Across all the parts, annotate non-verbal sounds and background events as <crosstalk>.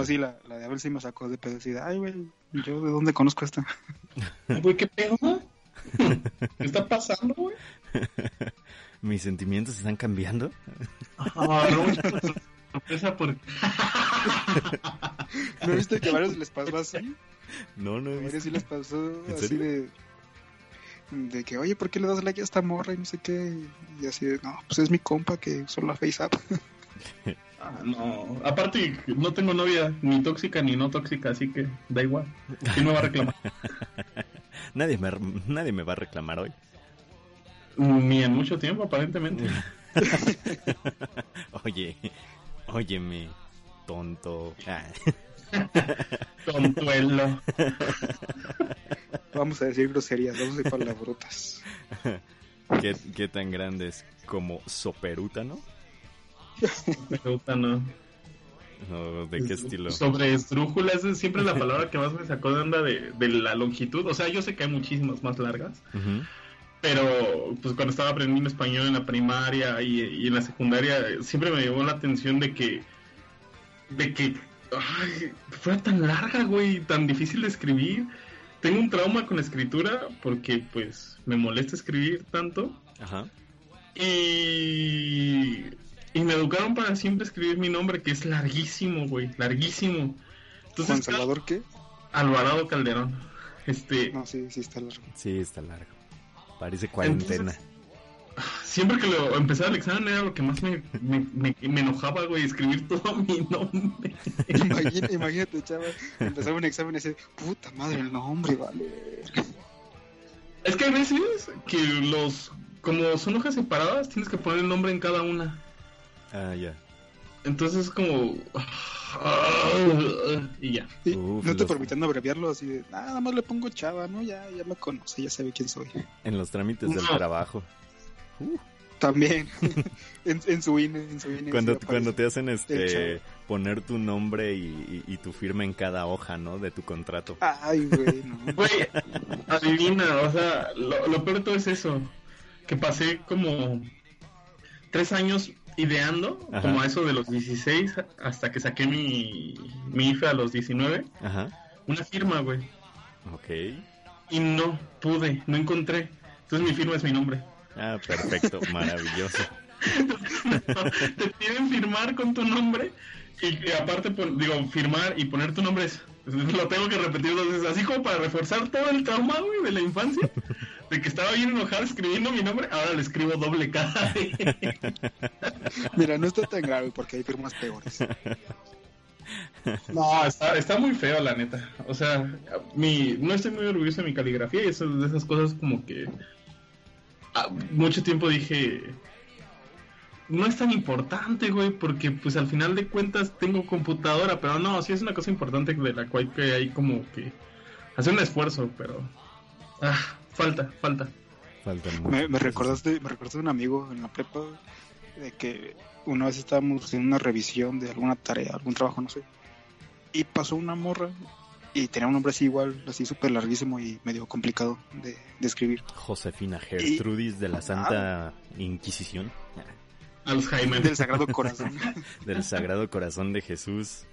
No, sí, la, la de Abel sí me sacó de pedo. Así de, ay, güey, ¿yo de dónde conozco esta? Ay, <laughs> güey, ¿qué pedo? ¿Qué está pasando, güey? <laughs> Mis sentimientos están cambiando. Ah, no, sorpresa porque... <laughs> ¿No viste que a varios les pasó así? No, no A varios sí les pasó ¿En así serio? de... De que, oye, ¿por qué le das like a esta morra? Y no sé qué. Y así de, no, pues es mi compa que usó la FaceApp. Ah, no, aparte no tengo novia ni tóxica ni no tóxica, así que da igual. ¿Quién me va a reclamar? <laughs> Nadie me, nadie me va a reclamar hoy. Ni en mucho tiempo, aparentemente. <laughs> Oye, óyeme, tonto. Ah, <laughs> Tontuelo. Vamos a decir groserías, vamos a ir palabrotas. ¿qué, ¿Qué tan grande es? ¿Como soperuta, no? Me gusta, ¿no? ¿O ¿De qué estilo? Sobre esdrújula, esa es siempre la palabra que más me sacó de onda de, de la longitud. O sea, yo sé que hay muchísimas más largas, pero pues cuando estaba aprendiendo español en la primaria y, y en la secundaria, siempre me llamó la atención de que, de que, ay, fuera tan larga, güey, tan difícil de escribir. Tengo un trauma con la escritura porque pues me molesta escribir tanto. Ajá. Y, y me educaron para siempre escribir mi nombre, que es larguísimo, güey, larguísimo. Entonces, Juan Salvador, ¿qué? Alvarado Calderón. Este, No, sí, sí está largo. Sí, está largo. Parece cuarentena. siempre que lo empezaba el examen era lo que más me, me, me- me enojaba, güey, escribir <laughs> todo mi nombre. Imagina- imagínate, chaval, empezaba un examen y dice, puta madre, el nombre, vale. Es que hay veces que los, como son hojas separadas, tienes que poner el nombre en cada una. Ah, ya. Entonces es como... <sighs> Y ya. Uf, no te los- permitiendo abreviarlo así de, "Ah, nada más le pongo chava, ¿no? Ya, ya me conoce, ya sabe quién soy. En los trámites del No. trabajo. También, <laughs> en, en su INE, en su INE. Cuando, cuando te hacen este poner tu nombre y, y- y tu firma en cada hoja, ¿no? De tu contrato. Ay, güey, no. <laughs> Güey, adivina, o sea, lo, lo peor de todo es eso. Que pasé como tres años ideando, Ajá. como a eso de los 16, hasta que saqué mi, mi IFE a los 19, Ajá. una firma, güey. Ok. Y no pude, no encontré. Entonces mi firma es mi nombre. Ah, perfecto. <laughs> Maravilloso. Te piden firmar con tu nombre y, y aparte, pon- digo, firmar y poner tu nombre es... Lo tengo que repetir dos veces, así como para reforzar todo el trauma, güey, de la infancia. <laughs> De que estaba bien enojado escribiendo mi nombre, ahora le escribo doble vez. <laughs> Mira, no está tan grave porque hay firmas peores. No, está, está muy feo, la neta. O sea, mi, no estoy muy orgulloso de mi caligrafía y eso, de esas cosas como que... ah, mucho tiempo dije... No es tan importante, güey, porque pues al final de cuentas tengo computadora, pero no, sí es una cosa importante de la cual que hay como que hacer un esfuerzo, pero... Ah, falta, falta. Muchas Me, me recordaste, me recordaste de un amigo en la prepa de que una vez estábamos en una revisión de alguna tarea, algún trabajo, no sé. Y pasó una morra y tenía un nombre así igual, así súper larguísimo y medio complicado de, de escribir. Josefina Gertrudis de la Santa Inquisición. Alzheimer. Del Sagrado Corazón. <laughs> Del Sagrado Corazón de Jesús.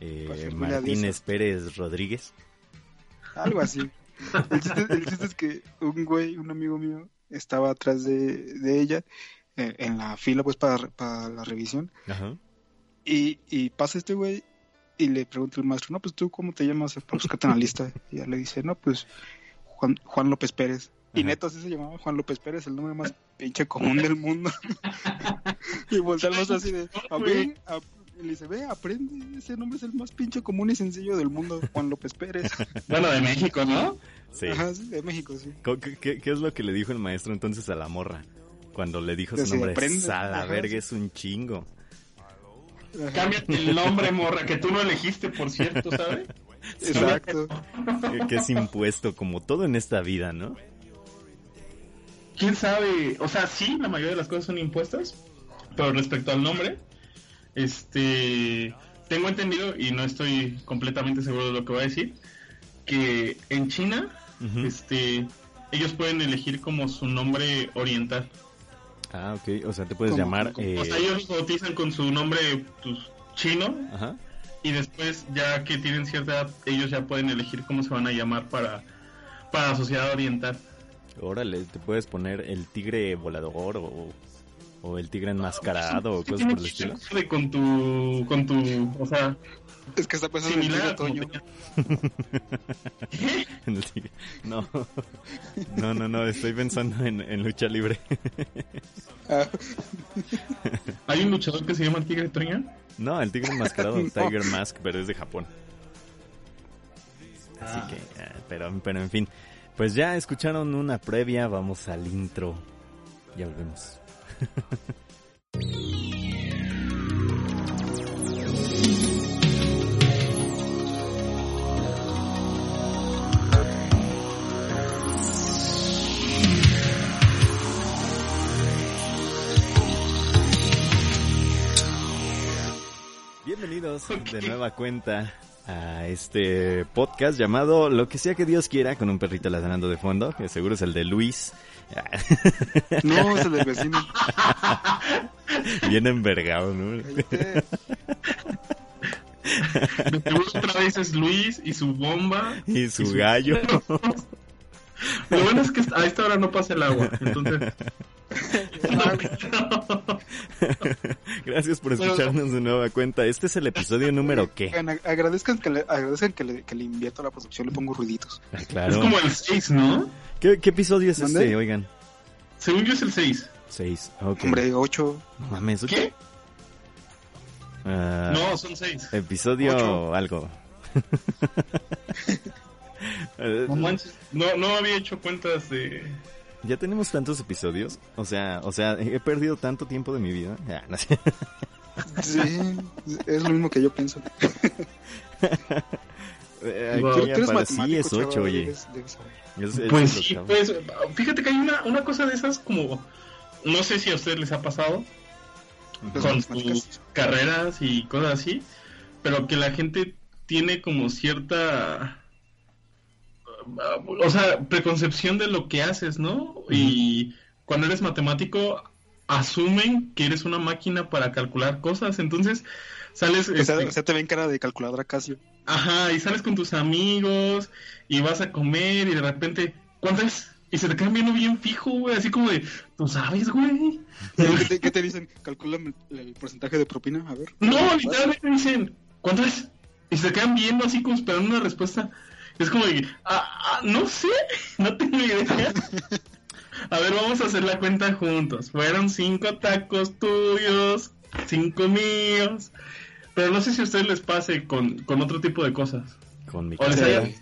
eh, Martínez. Pérez Rodríguez. Algo así. El chiste, el chiste es que un güey, un amigo mío, estaba atrás de, de ella eh, en la fila pues para, para la revisión Ajá. y, y pasa este güey y le pregunta el maestro, no, pues tú cómo te llamas para buscarte en la lista. Y ella le dice, no, pues Juan, Juan López Pérez. Y neta así se llamaba Juan López Pérez, el nombre más pinche común del mundo. <laughs> y voltea al maestro así de, a ver, a- le dice, ve, aprende, ese nombre es el más pinche común y sencillo del mundo, Juan López Pérez. <laughs> Bueno, de México, ¿no? Sí. Ajá, sí, de México, sí. ¿Qué, qué- qué es lo que le dijo el maestro entonces a la morra? Cuando le dijo su nombre, aprende. a la Ajá, verga sí. es un chingo. Ajá, Cámbiate el nombre, morra, que tú no elegiste, por cierto, ¿sabes? <laughs> Exacto. Que, que es impuesto como todo en esta vida, ¿no? quién sabe, o sea, sí, la mayoría de las cosas son impuestas, pero respecto al nombre, este, tengo entendido y no estoy completamente seguro de lo que voy a decir, que en China, este, ellos pueden elegir como su nombre oriental. Ah, ok. O sea, te puedes ¿Cómo, llamar... eh, O sea, ellos bautizan con su nombre pues, chino Ajá. y después ya que tienen cierta edad, ellos ya pueden elegir cómo se van a llamar para, para la sociedad oriental. Órale, te puedes poner el tigre volador o, o el tigre enmascarado o cosas por el estilo. <laughs> con tu, con tu, o sea, Es que está pensando <laughs> en el tigre- No, no, no, no, estoy pensando en, en lucha libre. <laughs> Ah, Hay un luchador que se llama el Tigre Toño. No, el tigre enmascarado, No. Tiger Mask, pero es de Japón. Así Ah. que, eh, pero, pero en fin, pues ya escucharon una previa, vamos al intro. Ya volvemos. Bienvenidos de nueva cuenta a este podcast llamado Lo que sea que Dios quiera con un perrito ladrando de fondo, que seguro es el de Luis. No, es el del vecino. <laughs> Bien envergado, ¿no? Otra vez es Luis y su bomba. Y su gallo. Lo bueno es que a esta hora no pasa el agua, entonces. <laughs> Gracias por escucharnos de nueva cuenta. Este es el episodio número qué. Agradezcan que le, agradezcan que le, que le invierto a la producción, le pongo ruiditos. Ah, Es como el 6, ¿no? ¿Qué, qué episodio es ¿Dónde? este? Oigan. Según yo es el 6. Seis. Ok. Hombre, ocho. No mames. ¿ocho? ¿Qué? Ah, No, son 6. Episodio Ocho. algo. <laughs> No manches. No, no había hecho cuentas de. ya tenemos tantos episodios. O sea, o sea, he perdido tanto tiempo de mi vida. Ah, no sé. Sí, es lo mismo que yo pienso. <laughs> Eh, Wow. aquí Tú eres aparece- sí, matemático, es ocho, chaval, oye. debes- debes saber. Es- es Pues sí, pues. Fíjate que hay una, una cosa de esas como. No sé si a ustedes les ha pasado. Con sus carreras y cosas así, pero que la gente tiene como cierta, o sea, preconcepción de lo que haces, ¿no? Y cuando eres matemático, asumen que eres una máquina para calcular cosas, entonces sales, O sea, este, o sea, te ven cara de calculadora Casio. Ajá, y sales con tus amigos y vas a comer y de repente, ¿cuánto es? Y se te quedan viendo bien fijo, güey, así como de, ¿tú sabes, güey? <laughs> ¿Qué te, qué te dicen? Calculame el, el porcentaje de propina, a ver. No, literalmente dicen, ¿cuánto es? Y se quedan viendo así como esperando una respuesta. Es como de, ah, ah, no sé, <laughs> no tengo idea. A ver, vamos a hacer la cuenta juntos. Fueron cinco tacos tuyos, cinco míos. Pero no sé si a ustedes les pase con, con otro tipo de cosas. Con mi O les carrera. haya...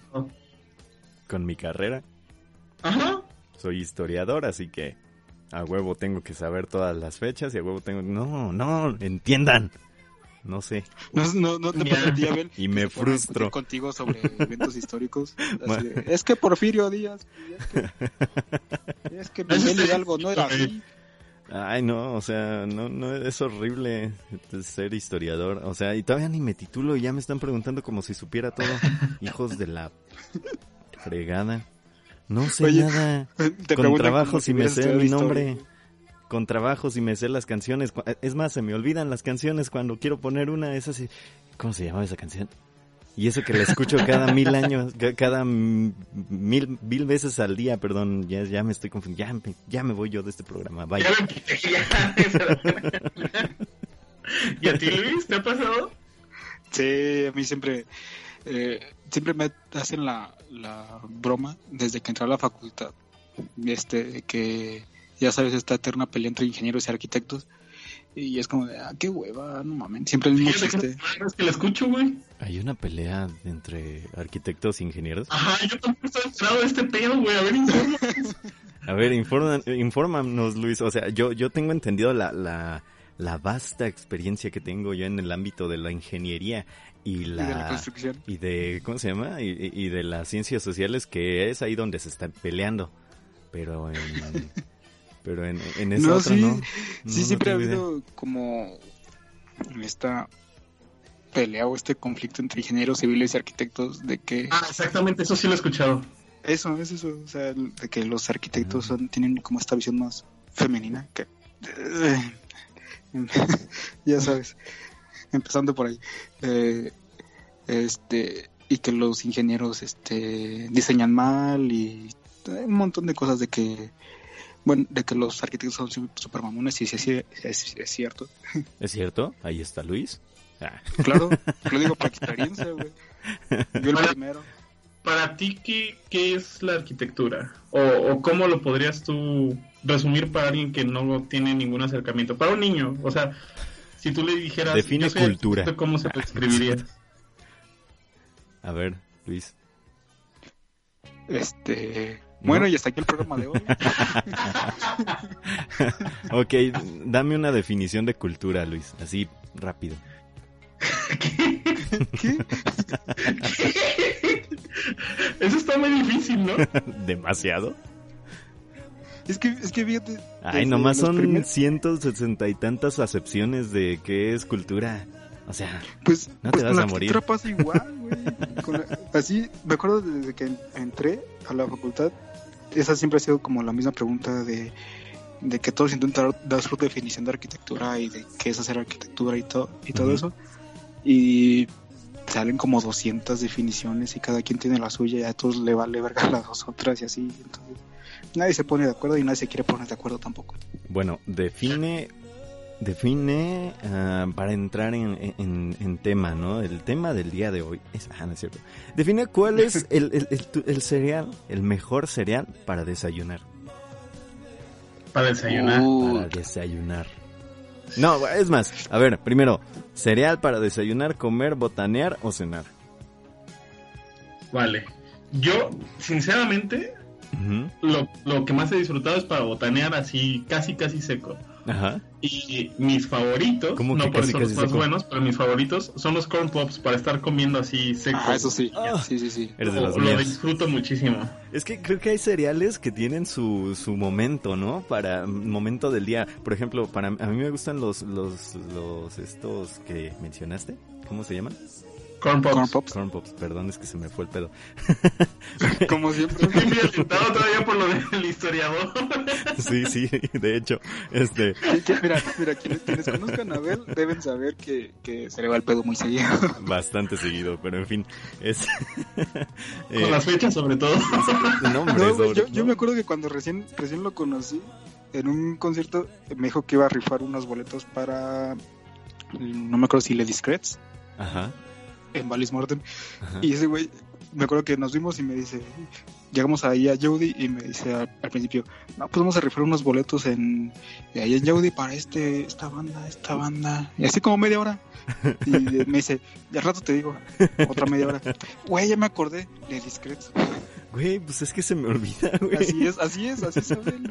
Con mi carrera. Ajá. Soy historiador, así que a huevo tengo que saber todas las fechas y a huevo tengo... No, no, entiendan. No sé. No, no, no te pasa a ti, Abel, Y me frustro. contigo sobre eventos históricos. <laughs> Así de, es que Porfirio Díaz. Es que, es que <laughs> Miguel Hidalgo no era así. Ay, no, o sea, no, no, es horrible ser historiador. O sea, y todavía ni me titulo y ya me están preguntando como si supiera todo. <laughs> Hijos de la fregada. No sé Oye, nada. Te Con trabajo si me sé mi historia. nombre. Con trabajo si me sé las canciones. Es más, se me olvidan las canciones cuando quiero poner una. Es así. ¿Cómo se llamaba esa canción? Y eso que la escucho cada mil años, ca- cada mil, mil veces al día, perdón, ya, ya me estoy confundiendo, ya me, ya me voy yo de este programa, bye. Ya me quité, ya. <laughs> ¿Y a ti, Luis? ¿Te ha pasado? Sí, a mí siempre, eh, siempre me hacen la, la broma desde que entré a la facultad, este, que ya sabes esta eterna pelea entre ingenieros y arquitectos y es como de, ah, qué hueva, no mames, siempre el mismo que chiste. es que la escucho, güey. Hay una pelea entre arquitectos e ingenieros. Ajá, yo tampoco estaba enterado de este pedo, güey. A ver, informa. <laughs> A ver, infórmanos, Luis. O sea, yo, yo tengo entendido la, la, la vasta experiencia que tengo yo en el ámbito de la ingeniería y Y de la la, construcción. y de, ¿cómo se llama? Y, y- y de las ciencias sociales, que es ahí donde se están peleando. Pero en, <laughs> pero en, en esa No, otra sí, no. Sí, No, siempre no ha idea. habido como esta pelea o este conflicto entre ingenieros civiles y arquitectos de que Ah, exactamente, eso sí lo he escuchado. eso es eso, o sea, de que los arquitectos Ah. son, tienen como esta visión más femenina que <laughs> ya sabes, empezando por ahí. Eh, este, y que los ingenieros este, diseñan mal y un montón de cosas de que, bueno, de que los arquitectos son super mamones y sí, sí, es, es cierto. ¿Es cierto? Ahí está Luis. Ah. Claro, <laughs> lo digo por experiencia, güey. Yo el Para- primero. Para ti, ¿qué, qué es la arquitectura? O, ¿O cómo lo podrías tú resumir para alguien que no tiene ningún acercamiento? Para un niño, o sea, si tú le dijeras... Define cultura. ¿Cómo se lo escribirías? <laughs> A ver, Luis. Este. Bueno, y hasta aquí el programa de hoy. <laughs> Ok, dame una definición de cultura, Luis. Así, rápido. <laughs> ¿Qué? Eso está muy difícil, ¿no? <laughs> ¿Demasiado? Es que, es que fíjate. Ay, nomás son primer- 160 y tantas acepciones de qué es cultura. O sea, Pues, No te pues vas con la a morir. arquitectura pasa igual, güey. La- así, me acuerdo desde que entré a la facultad, esa siempre ha sido como la misma pregunta de, de que todos intentan dar su definición de arquitectura y de qué es hacer arquitectura y, todo y todo Ujú. eso. Y salen como 200 definiciones y cada quien tiene la suya y a todos le vale verga <laughs> las dos otras y así. Entonces, nadie se pone de acuerdo y nadie se quiere poner de acuerdo tampoco. bueno, define, define ah, para entrar en, en- en tema, ¿no? El tema del día de hoy es, ah, no es cierto. Define cuál es <laughs> el, el- el- el cereal, el mejor cereal para desayunar. Para desayunar. Uh, Para desayunar. No, es más, a ver, primero, cereal para desayunar, comer, botanear o cenar. Vale. Yo, sinceramente, lo, lo que más he disfrutado es para botanear así, casi, casi seco. Ajá. Y mis favoritos, ¿Cómo que no por casi, eso los más seco? buenos, pero mis favoritos son los corn pops para estar comiendo así seco. Ah, eso sí. Ah. Sí, sí, sí. Eres de Lo, disfruto muchísimo. Es que creo que hay cereales que tienen su, su momento, ¿no? Para mm, momento del día. Por ejemplo, para a mí me gustan los los los estos que mencionaste. ¿Cómo se llaman? Corn pops. Corn Pops. Corn pops. Perdón, es que se me fue el pedo. <laughs> Como siempre. Estoy muy alentado todavía por lo del historiador. <laughs> Sí, sí, de hecho, este, mira, mira, quienes, quienes conozcan a Abel deben saber que, que se le va el pedo muy seguido. <laughs> bastante seguido, pero en fin, es eh, Con las fechas sobre todo. no, hombre, No, sobre- yo, yo me acuerdo que cuando recién, recién lo conocí, en un concierto, me dijo que iba a rifar unos boletos para, no me acuerdo si Le Discrets, Ajá, en Valis Mortem. ajá. Y ese güey, me acuerdo que nos vimos y me dice, llegamos ahí a Jody y me dice al, al principio, no, pues vamos a rifar unos boletos en, ahí en Jody para este, esta banda, esta banda. Y así como media hora. Y <laughs> me dice, ya al rato te digo, otra media hora. Güey, ya me acordé, Le Discrets. Güey, pues es que se me olvida, güey. Así es, así es, así es Abel.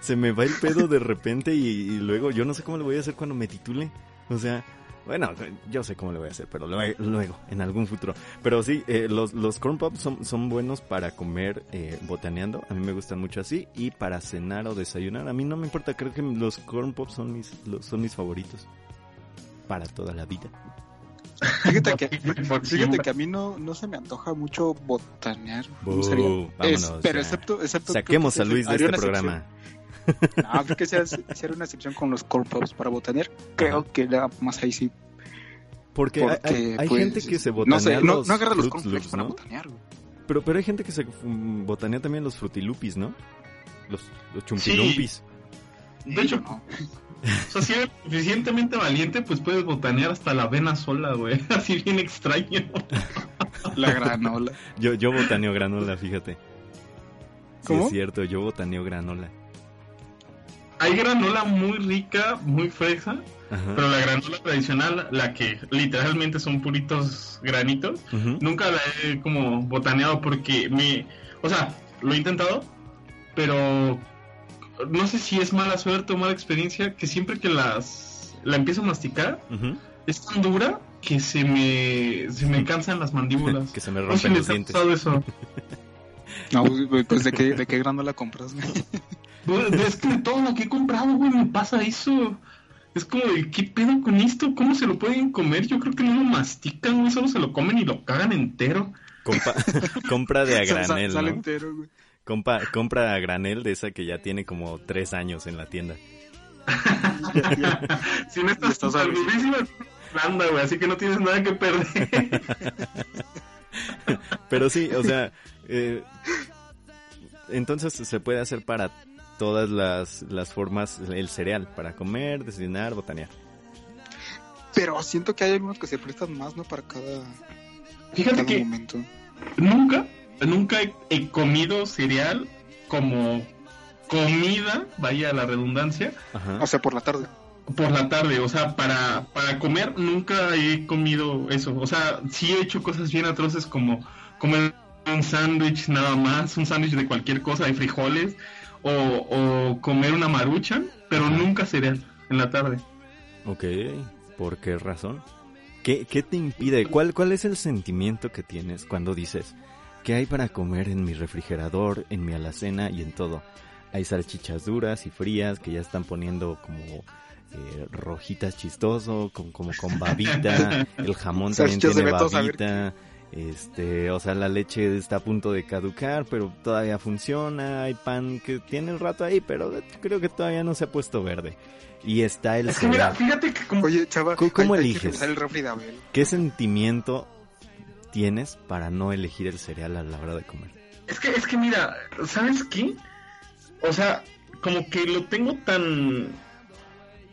Se me va el pedo de repente y, y luego yo no sé cómo le voy a hacer cuando me titule. O sea, bueno, yo sé cómo le voy a hacer, pero luego, luego en algún futuro. Pero sí, eh, los, los corn pops son, son buenos para comer eh, botaneando. A mí me gustan mucho así. Y para cenar o desayunar, a mí no me importa. Creo que los corn pops son mis, los- son mis favoritos. Para toda la vida. Fíjate que, <laughs> fíjate que a mí no, no se me antoja mucho botanear. Cereal. vámonos, Es- pero excepto, excepto Saquemos a Luis de este programa. excepción. No, creo que sea, hacer una excepción con los corn pops para botanear. Creo que nada más ahí sí. Porque, hay- Porque, hay, hay pues, gente que se No botanea sé, no, los no agarra los cornflakes para ¿no? botanear, güey. Pero, pero hay gente que se botanea también los frutilupis, ¿no? Los, los chumpilumpis. De hecho, no. <laughs> O sea, si eres suficientemente valiente, pues puedes botanear hasta la avena sola, güey. <laughs> Así bien extraño. <laughs> La granola. Yo, yo botaneo granola, fíjate. Sí, ¿Cómo? es cierto, yo botaneo granola. Hay granola muy rica, muy fresa, Ajá. pero la granola tradicional, la que literalmente son puritos granitos, nunca la he como botaneado porque me... O sea, lo he intentado, pero no sé si es mala suerte o mala experiencia que siempre que las la empiezo a masticar es tan dura que se me se me cansan las mandíbulas. <laughs> Que se me No sé si rompen les los ha dientes. pasado eso. <laughs> No, pues, pues, ¿de qué, de qué granola compras? Pues, es que de todo lo que he comprado, güey, me pasa eso. Es como de, ¿qué pedo con esto? ¿Cómo se lo pueden comer? Yo creo que no lo mastican, güey, solo se lo comen y lo cagan entero. Compa- <laughs> compra de a granel, ¿no? entero, güey. Compa- compra a granel de esa que ya tiene como tres años en la tienda. <laughs> Si no estás estás saludísima, Irlanda, güey, así que no tienes nada que perder. <laughs> Pero sí, o sea, eh, entonces se puede hacer para todas las, las formas el cereal, para comer, desayunar, botanear. Pero siento que hay algunos que se prestan más, ¿no? Para cada, Fíjate cada que momento. nunca, nunca he, he comido cereal como comida, vaya la redundancia, Ajá. O sea, por la tarde. por la tarde. O sea, para, para comer nunca he comido eso. O sea, sí he hecho cosas bien atroces como comer un sándwich nada más, un sándwich de cualquier cosa, de frijoles, o, o comer una marucha, pero Ajá. nunca cereal en la tarde. Ok, ¿por qué razón? ¿Qué, qué te impide? ¿Cuál, ¿Cuál es el sentimiento que tienes cuando dices, ¿qué hay para comer en mi refrigerador, en mi alacena y en todo? Hay salchichas duras y frías que ya están poniendo como eh, rojitas chistoso, con, como con babita, <laughs> el jamón también tiene babita, este, o sea, la leche está a punto de caducar, pero todavía funciona, hay pan que tiene el rato ahí, pero creo que todavía no se ha puesto verde. Y está el Es que mira, cereal. fíjate que como... Oye, chava, ¿Cómo- cómo hay- hay que eliges? el refri de Abel. ¿Qué sentimiento tienes para no elegir el cereal a la hora de comer? Es que, es que mira, ¿sabes qué? O sea, como que lo tengo tan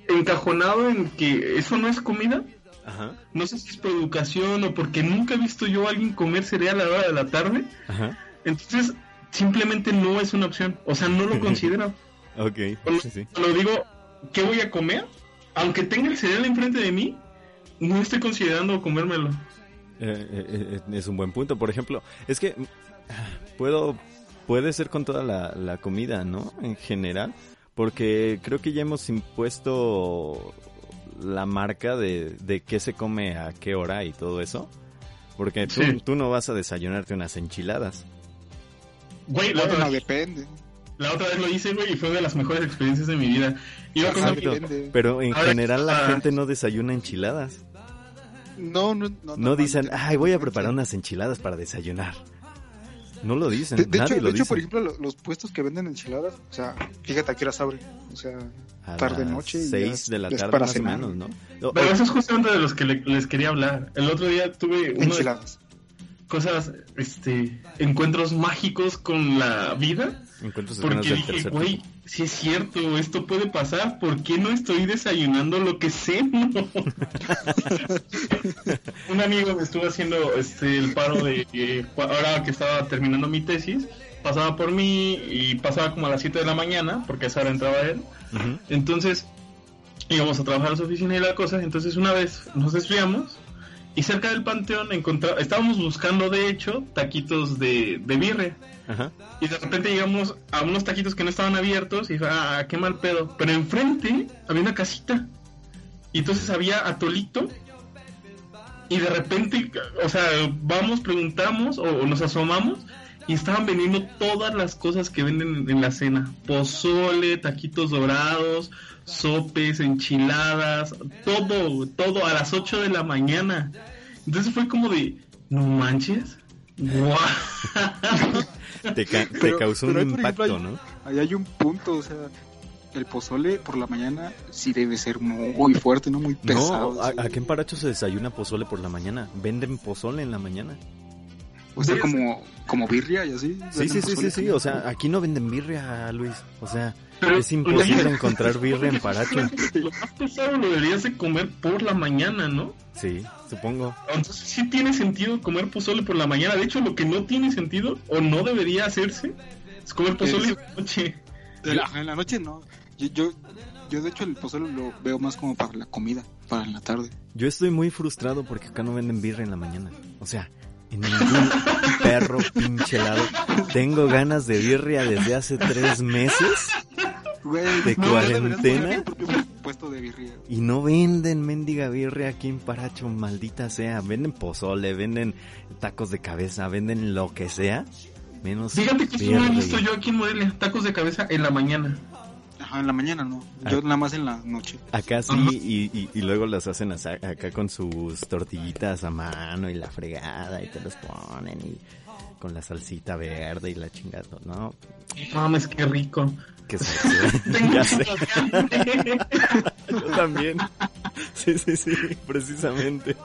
encajonado en que eso no es comida. Ajá, No sé si es por educación o porque nunca he visto yo a alguien comer cereal a la hora de la tarde. ajá, Entonces, simplemente no es una opción. O sea, no lo <laughs> considero. ok, Cuando, sí, sí. cuando digo, ¿qué voy a comer? Aunque tenga el cereal enfrente de mí, no estoy considerando comérmelo. Eh, eh, eh, es un buen punto, por ejemplo, es que puedo, puede ser con toda la, la comida, ¿no? En general, porque creo que ya hemos impuesto la marca de, de qué se come a qué hora y todo eso. Porque tú, Sí. tú no vas a desayunarte unas enchiladas. Güey, la, Bueno, otra, vez, depende. la otra vez lo hice, güey, y fue de las mejores experiencias de mi vida. Iba con Exacto. mi- Depende. Pero en Ahora, general la ah. gente no desayuna enchiladas. No, no, no. No dicen, ay, voy a preparar unas enchiladas para desayunar. No lo dicen, De, de nadie hecho, lo de hecho, dice. por ejemplo, lo- los puestos que venden enchiladas, o sea, fíjate a qué horas abren. O sea, A tarde, las noche. y ya seis es- de la es tarde para más cenar. o menos, ¿no? Pero eso es justamente de los que le- les quería hablar. El otro día tuve unas Enchiladas. cosas, este, encuentros mágicos con la vida. Encuentros Porque dije, güey, si es cierto, esto puede pasar. ¿Por qué no estoy desayunando lo que ceno? <laughs> <laughs> Un amigo me estuvo haciendo este el paro de que ahora que estaba terminando mi tesis, pasaba por mí y pasaba como a las 7 de la mañana, porque a esa hora entraba él. Entonces íbamos a trabajar a su oficina y la cosa. Entonces una vez nos desviamos y cerca del panteón encontra estábamos buscando de hecho taquitos de, de birria. Ajá. Y de repente llegamos a unos taquitos que no estaban abiertos y dije, ah, qué mal pedo. Pero enfrente había una casita. Y entonces había atolito. Y de repente, o sea, vamos, preguntamos o, nos asomamos y estaban vendiendo todas las cosas que venden en la cena. Pozole, taquitos dorados, sopes, enchiladas, todo, todo a las 8 de la mañana. Entonces fue como de, no manches. <laughs> ¡Guau! Te, ca- te Pero- causó un ejemplo, impacto, hay- ¿no? Ahí hay un punto, o sea, el pozole por la mañana sí debe ser muy fuerte, no muy pesado. No, a- sí. aquí en Paracho se desayuna pozole por la mañana. Venden pozole en la mañana. O sea, como, como birria y así. Sí, sí, sí, sí, sí. O sea, aquí no venden birria, Luis. O sea, Pero- es imposible encontrar birria en Paracho. Lo más pesado lo deberías de comer por la mañana, ¿no? Sí, supongo. Entonces sí tiene sentido comer pozole por la mañana. De hecho, lo que no tiene sentido o no debería hacerse es comer pozole en la noche. En la, en la noche no. Yo, yo, yo, de hecho, el pozole lo veo más como para la comida, para en la tarde. Yo estoy muy frustrado porque acá no venden birria en la mañana. O sea, en ningún perro pinche lado. Tengo ganas de birria desde hace tres meses Güey, ¿De no, cuarentena? puesto de birria. y no venden mendiga birria aquí en Paracho, maldita sea. Venden pozole, venden tacos de cabeza, venden lo que sea. Menos Fíjate que eso no he visto yo aquí en Morelia. Tacos de cabeza en la mañana. Ajá, en la mañana no. Yo Ah. nada más en la noche. Acá sí, y, y, y luego las hacen acá con sus tortillitas a mano y la fregada y te los ponen y con la salsita verde y la chingada, ¿no? Mames, qué rico. Que se Tengo <laughs> ya sé. Yo también. Sí, sí, sí, precisamente.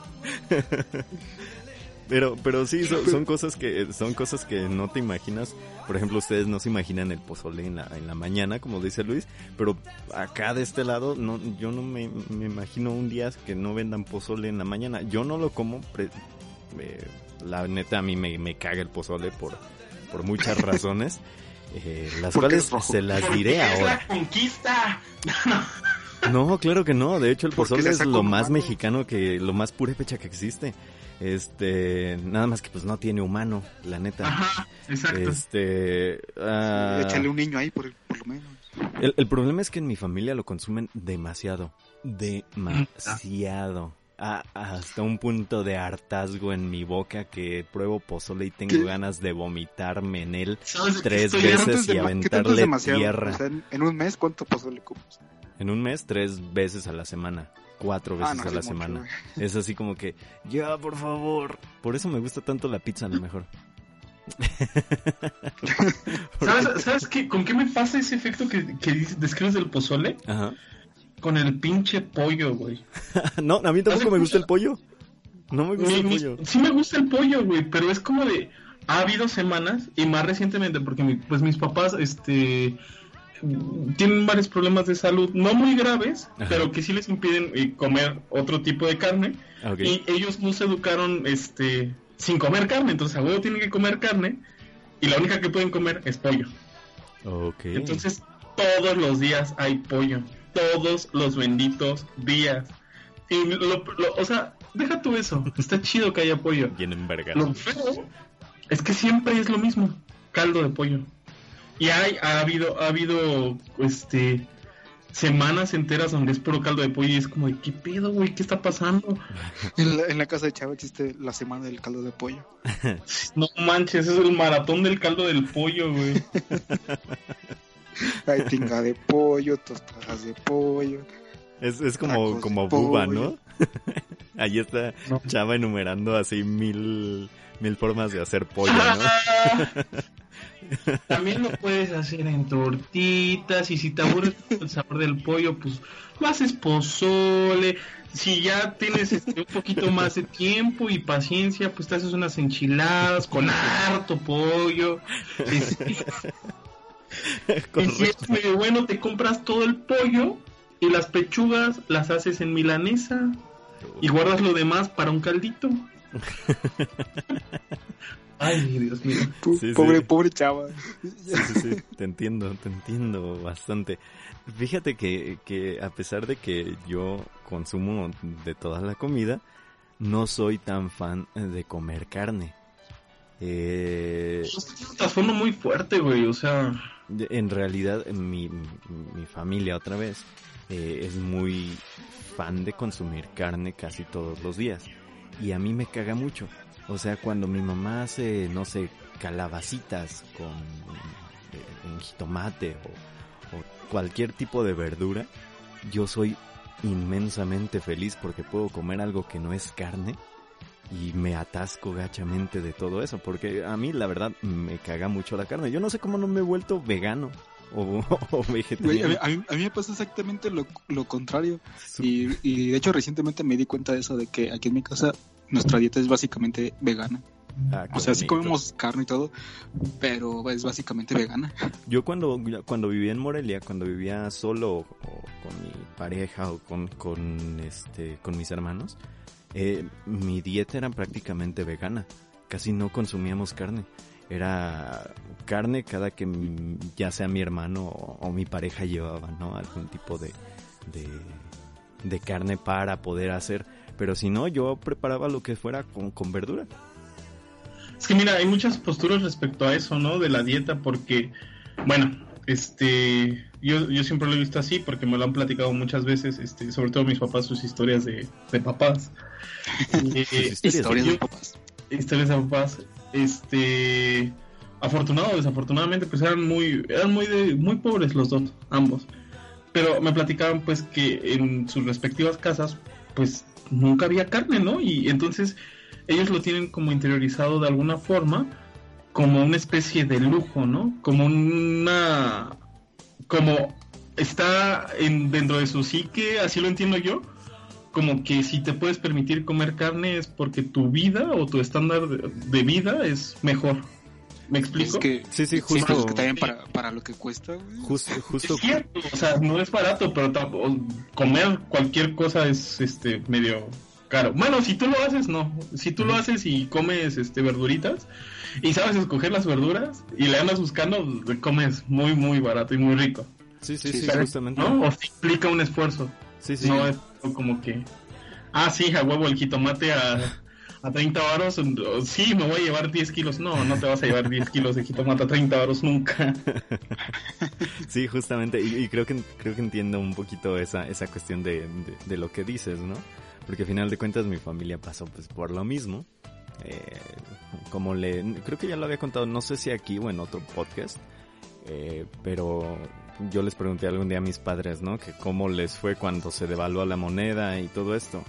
Pero, pero sí, son, son, cosas que son cosas que no te imaginas. Por ejemplo, ustedes no se imaginan el pozole en la, en la mañana, como dice Luis, pero acá de este lado, no, yo no me, me imagino un día que no vendan pozole en la mañana. Yo no lo como, pre, eh, la neta a mí me, me caga el pozole por, por muchas razones, eh, las cuales se las diré ahora. Es la conquista. <laughs> No, claro que no. De hecho, el pozole es lo más mexicano que, lo más purépecha que existe. Este, nada más que pues no tiene humano, la neta. Ajá, exacto. Este, uh, échale un niño ahí por, el, por lo menos. El, el, problema es que en mi familia lo consumen demasiado, demasiado. Hasta un punto de hartazgo en mi boca que pruebo pozole y tengo ¿Qué? ganas de vomitarme en él ¿Sabes tres ¿Qué tanto veces y ma- ¿qué tanto es aventarle tierra. O sea, en, un mes, ¿cuánto pozole comes? En un mes, tres veces a la semana. Cuatro veces Ah, no, a la mucho, semana. <laughs> Es así como que, ya, por favor. Por eso me gusta tanto la pizza, a lo mejor. <laughs> <laughs> ¿Sabes, ¿sabes qué? ¿Con qué me pasa ese efecto que, que describes del pozole? Ajá. Con el pinche pollo, güey. <laughs> No, a mí tampoco me gusta el pollo. No me gusta Mi- el mi- pollo. sí me gusta el pollo, güey, pero es como de... Ha habido semanas, y más recientemente, porque mi- pues mis papás, este... Tienen varios problemas de salud, no muy graves, Ajá. pero que sí les impiden eh, comer otro tipo de carne. Ok. Y ellos no se educaron este sin comer carne, entonces a huevo tienen que comer carne y la única que pueden comer es pollo. Ok. Entonces todos los días hay pollo, todos los benditos días. Y lo- lo- o sea, deja tú eso, está chido que haya pollo. Bien envergado. Lo feo es que siempre es lo mismo, caldo de pollo. Y hay, ha habido, ha habido, este, semanas enteras donde es puro caldo de pollo y es como de, ¿qué pedo, güey? ¿Qué está pasando? <laughs> En la, en la casa de Chava existe la semana del caldo de pollo. No manches, es el maratón del caldo del pollo, güey. <laughs> <laughs> Hay tinga de pollo, tostadas de pollo. Es, es como, como buba, pollo. ¿no? <laughs> Ahí está No. Chava enumerando así mil, mil formas de hacer pollo, ¿no? <laughs> También lo puedes hacer en tortitas y si te aburres el sabor del pollo, pues lo haces pozole. Si ya tienes este, un poquito más de tiempo y paciencia, pues te haces unas enchiladas con harto pollo. Este, <laughs> y si es medio bueno, te compras todo el pollo y las pechugas las haces en milanesa y guardas lo demás para un caldito. <laughs> Ay, Dios mío. Sí. pobre, pobre Chava. Sí, sí, sí, te entiendo, te entiendo bastante. Fíjate que, que a pesar de que yo consumo de toda la comida, no soy tan fan de comer carne. Eh, Es un trasfondo muy fuerte, güey. O sea, en realidad mi, mi familia otra vez eh, es muy fan de consumir carne casi todos los días. Y a mí me caga mucho. O sea, cuando mi mamá hace, no sé, calabacitas con eh, en jitomate o, o cualquier tipo de verdura, yo soy inmensamente feliz porque puedo comer algo que no es carne y me atasco gachamente de todo eso, porque a mí la verdad me caga mucho la carne. Yo no sé cómo no me he vuelto vegano o, <laughs> vegetariano. a mí- a mí me pasa exactamente lo, lo contrario. Y, y de hecho recientemente me di cuenta de eso, de que aquí en mi casa nuestra dieta es básicamente vegana. Ah, O sea, sí comemos carne y todo, pero es básicamente vegana. <laughs> Yo cuando, cuando vivía en Morelia, cuando vivía solo o, o con mi pareja o con, con, este, con mis hermanos, eh, mi dieta era prácticamente vegana. Casi no consumíamos carne. Era carne cada que ya sea mi hermano o, mi pareja llevaba, ¿no? Algún tipo de, de, de carne para poder hacer. Pero si no, yo preparaba lo que fuera con, con verdura. es que mira, hay muchas posturas respecto a eso, ¿no? De la dieta, porque, bueno, este, yo, yo siempre lo he visto así, porque me lo han platicado muchas veces, este, sobre todo mis papás, sus historias de, de papás. <laughs> Eh, historias yo- de papás. historias de papás, este, afortunado desafortunadamente, pues eran muy, eran muy de, muy pobres los dos, ambos. Pero me platicaban pues que en sus respectivas casas, pues nunca había carne, ¿no? Y entonces ellos lo tienen como interiorizado de alguna forma, como una especie de lujo, ¿no? Como una, como está en, dentro de su psique, así lo entiendo yo, como que si te puedes permitir comer carne es porque tu vida o tu estándar de, de vida es mejor. ¿Me explico? Es que, Sí, sí, justo. es que también para, para lo que cuesta, güey. Justo, justo Es cierto, o sea, no es barato, pero tampoco- comer cualquier cosa es este medio caro. Bueno, si tú lo haces, no. Si tú lo haces y comes este verduritas y sabes escoger las verduras y le andas buscando, comes muy, muy barato y muy rico. Sí, sí, Sí, justamente. ¿No? O si implica un esfuerzo. Sí, sí. No es como que, ah, sí, a huevo el jitomate a, a 30 varos, sí, me voy a llevar 10 kilos. No, no te vas a llevar 10 kilos de jitomate a 30 varos nunca. <laughs> Sí, justamente, y, y creo que creo que entiendo un poquito esa, esa cuestión de, de, de lo que dices, ¿no? Porque al final de cuentas mi familia pasó pues por lo mismo. Eh, como le, creo que ya lo había contado, no sé si aquí o en otro podcast, eh, pero yo les pregunté algún día a mis padres, ¿no? Que cómo les fue cuando se devaluó la moneda y todo esto.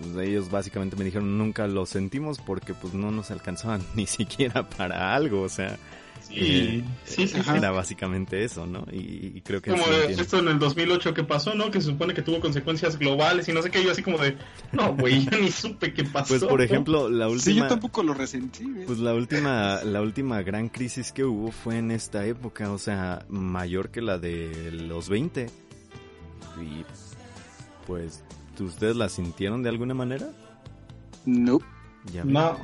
Pues ellos básicamente me dijeron nunca lo sentimos porque pues no nos alcanzaban <laughs> ni siquiera para algo, o sea, Sí, sí, sí. Ajá. era básicamente eso, ¿no? Y, y creo que Como sí de esto en el 2008 que pasó, ¿no? Que se supone que tuvo consecuencias globales y no sé qué. Yo así como de, no, güey, yo ni supe qué pasó. Pues por ejemplo, la Sí, última yo tampoco lo resentí, güey. pues la última la última gran crisis que hubo fue en esta época, o sea, mayor que la de los 20. Y pues ¿ustedes la sintieron de alguna manera? No. Ya. No,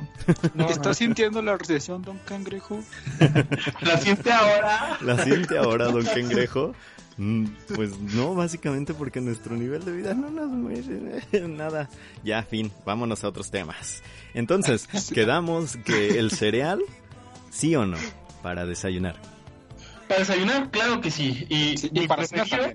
no, ¿Estás no. sintiendo la recesión, don Cangrejo? <laughs> La siente ahora. ¿La siente ahora, don Cangrejo? Mm, Pues no, básicamente porque nuestro nivel de vida no nos muere <laughs> nada. Ya, fin, vámonos a otros temas. Entonces, <laughs> quedamos que el cereal, sí o no, para desayunar. Para desayunar, claro que sí. Y, Sí, mi, y para preferido,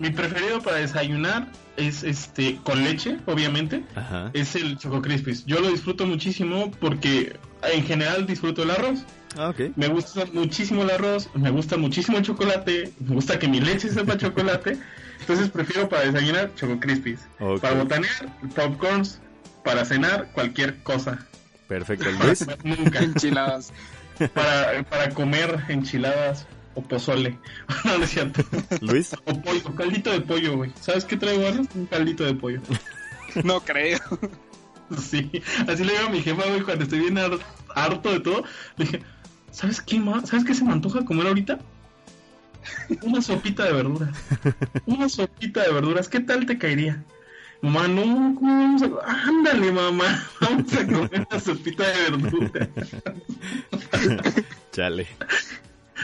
mi preferido para desayunar es este con leche, obviamente. Ajá. Es el Choco Crispies. Yo lo disfruto muchísimo porque en general disfruto el arroz. Ah. Me gusta muchísimo el arroz, me gusta muchísimo el chocolate, me gusta que mi leche sepa <laughs> chocolate. Entonces prefiero para desayunar Choco Crispies. Ok. Para botanear, popcorns. Para cenar, cualquier cosa. Perfecto, <laughs> Luis. Nunca. Enchiladas. para, para comer enchiladas o pozole. <laughs> no, no es cierto. Luis. O pollo, caldito de pollo, güey. ¿Sabes qué traigo ganas? Un caldito de pollo. <laughs> No creo. Sí, así le digo a mi jefa, güey, cuando estoy bien har- harto de todo. Le dije, ¿sabes qué más? ¿Sabes qué se me antoja comer ahorita? Una sopita de verduras. Una sopita de verduras. ¿Qué tal te caería? Mamá, no, ¿cómo vamos a... Ándale, mamá. <laughs> Vamos a comer una sopita de verduras. Chale.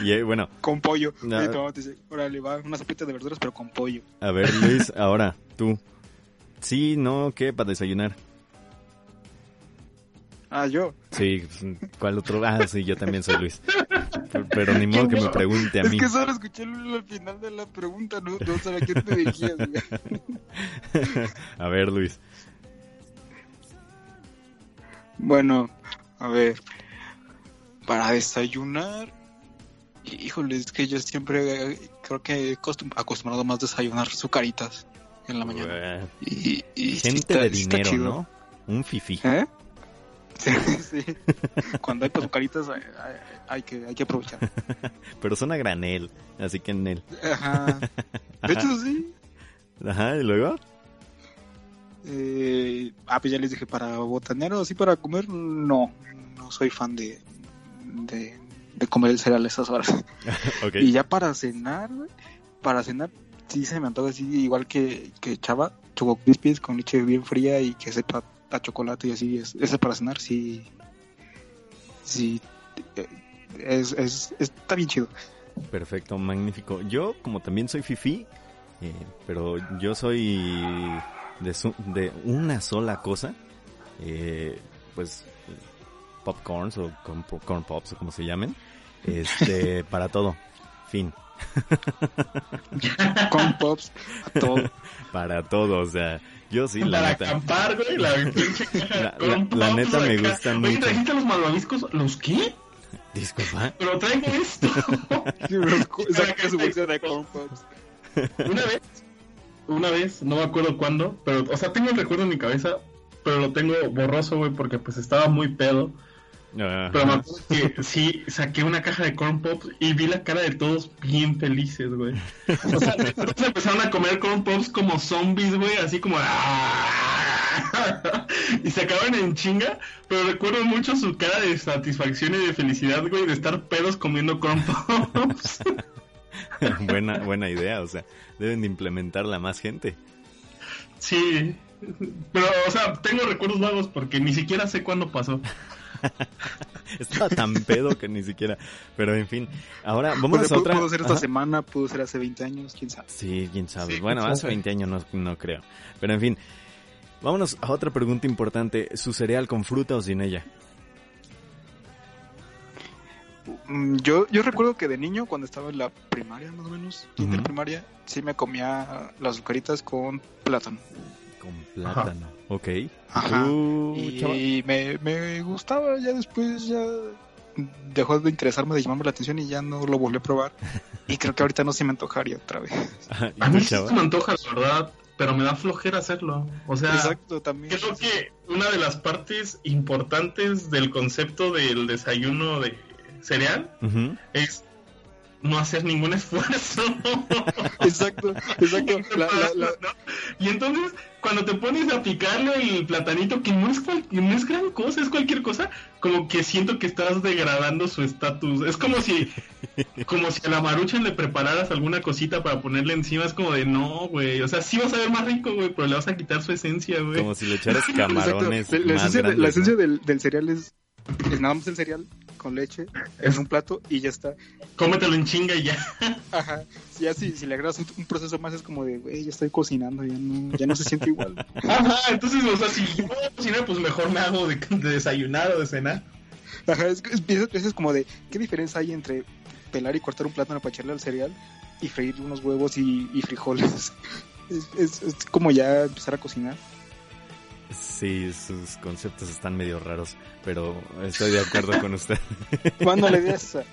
Y eh, bueno, Con pollo. No. Dice, órale, va, una sopita de verduras, pero con pollo. a ver, Luis, <laughs> ahora tú. Sí, no, ¿qué? Para desayunar. Ah, yo. Sí, pues, ¿cuál otro? Ah, sí, yo también soy Luis. Pero, pero ni modo que me pregunte a Es mí. que solo escuché el final de la pregunta, no, no sabía a quién te güey. <laughs> A ver, Luis. Bueno, a ver. Para desayunar. Híjole, es que yo siempre eh, creo que he acostum- acostumbrado más desayunar sucaritas en la mañana. Y, sí Gente está- de está dinero, chido. ¿no? Un fifi. ¿Eh? <laughs> Sí, sí. Cuando hay azucaritas hay, hay- hay que, hay que aprovechar. <laughs> Pero son a granel, así que en él. Ajá. <laughs> De hecho, sí. Ajá, y luego. Eh, ah, pues ya les dije, para botanero, así para comer, no. No soy fan de, de, de comer el cereal a esas horas. <laughs> Y ya para cenar, para cenar, sí se me antoja así, igual que, que Chava, Choco Crispies con leche bien fría y que sepa a chocolate y así. Es, ese para cenar, sí. Sí. eh, Es, es, está bien chido. Perfecto, magnífico. Yo, como también soy fifi, eh, pero yo soy de, su- de una sola cosa, eh, pues popcorns o corn, corn pops o como se llamen, este, <laughs> para todo, fin, <laughs> Con pops, todo. para todo, o sea, yo sí, la Para neta. acampar, güey, la <laughs> neta me gustan Oye, mucho. ¿trajiste los malvaviscos? ¿Los qué? Disculpa. Pero traigo esto. Saca su bolsa de corn pops. una vez, una vez, no me acuerdo cuándo, pero, o sea, tengo el recuerdo en mi cabeza, pero lo tengo borroso, güey, porque pues estaba muy pedo. Pero me acuerdo que sí, saqué una caja de corn pops y vi la cara de todos bien felices, güey. O sea, <laughs> todos empezaron a comer corn pops como zombies, güey, así como... ¡ah! <laughs> Y se acaban en chinga, pero recuerdo mucho su cara de satisfacción y de felicidad, güey, de estar pedos comiendo corn pops. <laughs> buena, buena idea, o sea, deben de implementarla más gente. Sí, pero, o sea, tengo recuerdos vagos porque ni siquiera sé cuándo pasó. <laughs> Estaba tan pedo que ni siquiera. Pero en fin, ahora vamos a otra. Pudo ser esta Ajá. semana, pudo ser hace 20 años, quién sabe. Sí, quién sabe. Sí, bueno, quién hace sabe. 20 años no, no creo. Pero en fin, vámonos a otra pregunta importante. ¿Su cereal con fruta o sin ella? Mm, Yo, yo recuerdo que de niño, cuando estaba en la primaria, más o menos, Ujú. en primaria, sí me comía las azucaritas con plátano. Con plátano. Ok. Ajá. Y me, me gustaba, ya después ya dejó de interesarme, de llamarme la atención y ya no lo volví a probar. Y creo que ahorita no se me antojaría otra vez. <laughs> Ajá, ¿y A mí sí se me antoja, la verdad, pero me da flojera hacerlo. O sea, Exacto, también. creo que una de las partes importantes del concepto del desayuno de cereal es no hacer ningún <laughs> esfuerzo. Exacto, exacto. <laughs> La- la- la- ¿no? Y entonces, cuando te pones a picarle el platanito, que no es, cual- no es gran cosa, es cualquier cosa, como que siento que estás degradando su estatus. Es como si, como si a la maruchan le prepararas alguna cosita para ponerle encima. Es como de, no, güey. O sea, sí vas a ver más rico, güey, pero le vas a quitar su esencia, güey. Como si le echaras <laughs> camarones La, la más esencia, de- grandes. la ¿no? esencia del, del cereal es, es nada más el cereal con leche en un plato y ya está. Cómetelo en chinga y ya. <laughs> Ajá. Si ya si, si le agregas un, un proceso más es como de, güey, ya estoy cocinando, ya no, ya no se siente igual. <laughs> Ajá, entonces, o sea, si yo voy a cocinar, pues mejor me hago de, de desayunar o de cenar. Ajá, es, es, es- como de, ¿qué diferencia hay entre pelar y cortar un plátano para echarle al cereal y freír unos huevos y, y frijoles? <laughs> Es, es- es como ya empezar a cocinar. Sí, sus conceptos están medio raros, pero estoy de acuerdo con usted. <laughs> ¿Cuándo le des esa?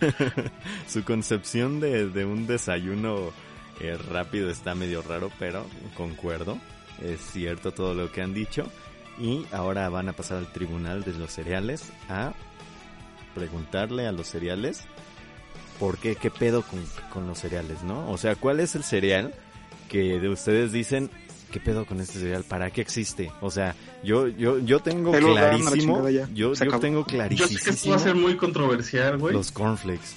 <laughs> Su concepción de, de un desayuno eh, rápido está medio raro, pero concuerdo. Es cierto todo lo que han dicho. Y ahora van a pasar al tribunal de los cereales a preguntarle a los cereales por qué, qué pedo con, con los cereales, ¿no? O sea, ¿cuál es el cereal que de ustedes dicen, qué pedo con este cereal? ¿Para qué existe? O sea, yo, yo, yo tengo clarísimo, ya. yo, yo tengo Yo sé que esto va a clarísimo ser muy controversial, güey. los cornflakes.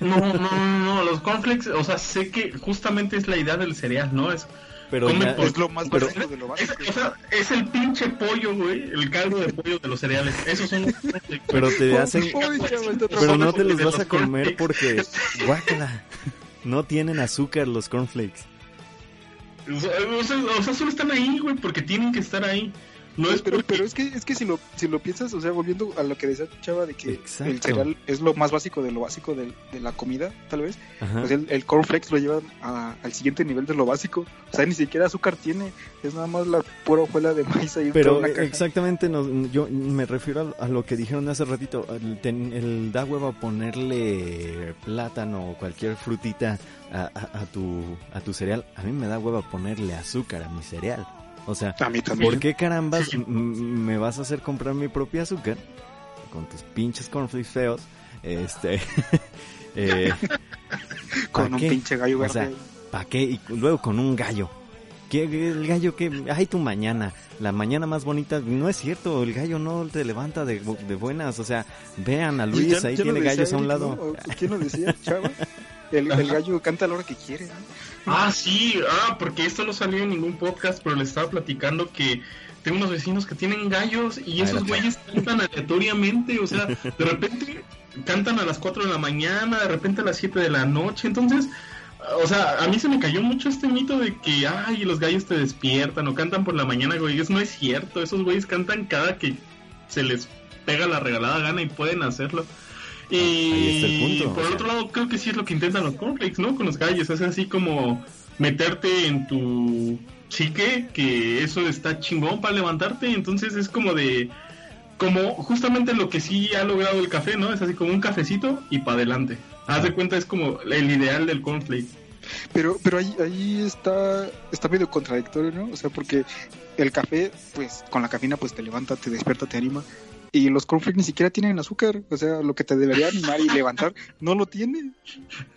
No, no, no, no, los cornflakes, o sea, sé que justamente es la idea del cereal, ¿no? Es, Pero Come ya- por- Es lo más Pero- básico de lo es, básico. o sea, es el pinche pollo, güey, el caldo de pollo de los cereales. Esos son los pero te hacen, pero no te los vas a comer porque, guácala, no tienen azúcar los cornflakes. O sea, solo están ahí, güey, porque tienen que estar ahí. No es pero, porque... pero es que es que si lo si lo piensas, o sea, volviendo a lo que decía Chava de que Exacto. el cereal es lo más básico de lo básico de, la comida, tal vez, Ajá. pues el, el cornflakes lo llevan a- al siguiente nivel de lo básico. O sea, ni siquiera azúcar tiene, es nada más la pura hojuela de maíz ahí Pero toda una caja. exactamente, no, yo me refiero a, a lo que dijeron hace ratito. El, ten- el da hueva ponerle plátano o cualquier frutita a, a- a tu, a tu cereal. A mí me da hueva ponerle azúcar a mi cereal. O sea, A mí también. ¿por qué carambas Sí. me vas a hacer comprar mi propio azúcar? Con tus pinches cornflakes feos. Este. <laughs> eh, <laughs> Con ¿pa' un qué? pinche gallo O verde. sea, ¿Para qué? Y luego con un gallo. ¿Qué, el gallo que ay tu mañana, la mañana más bonita, no es cierto, el gallo no te levanta de, bu- de buenas, o sea, vean a Y Luis, ya- ahí tiene decía gallos a un lado. ¿no? ¿O ¿Quién lo decía, Chava? El, el gallo canta a la hora que quiere. ¿no? Ah, sí, ah, porque esto no salió en ningún podcast, pero les estaba platicando que tengo unos vecinos que tienen gallos y esos güeyes cantan aleatoriamente, o sea, de <laughs> repente cantan a las 4 de la mañana, de repente a las 7 de la noche, entonces, o sea, a mí se me cayó mucho este mito de que, ay, los gallos te despiertan o cantan por la mañana, güey, eso no es cierto, esos güeyes cantan cada que se les pega la regalada gana y pueden hacerlo. Y Ahí está el punto, por o el sea. otro lado, creo que sí es lo que intentan los cornflakes, ¿no? Con los gallos, es así como meterte en tu psique que eso está chingón para levantarte, entonces es como de como justamente lo que sí ha logrado el café, ¿no? Es así como un cafecito y para adelante. Haz de cuenta es como el ideal del cornflake. Pero, pero ahí, ahí está, está medio contradictorio, ¿no? O sea, porque el café, pues, con la cafeína, pues te levanta, te despierta, te anima. Y los cornflakes ni siquiera tienen azúcar. O sea, lo que te debería animar y levantar, no lo tiene.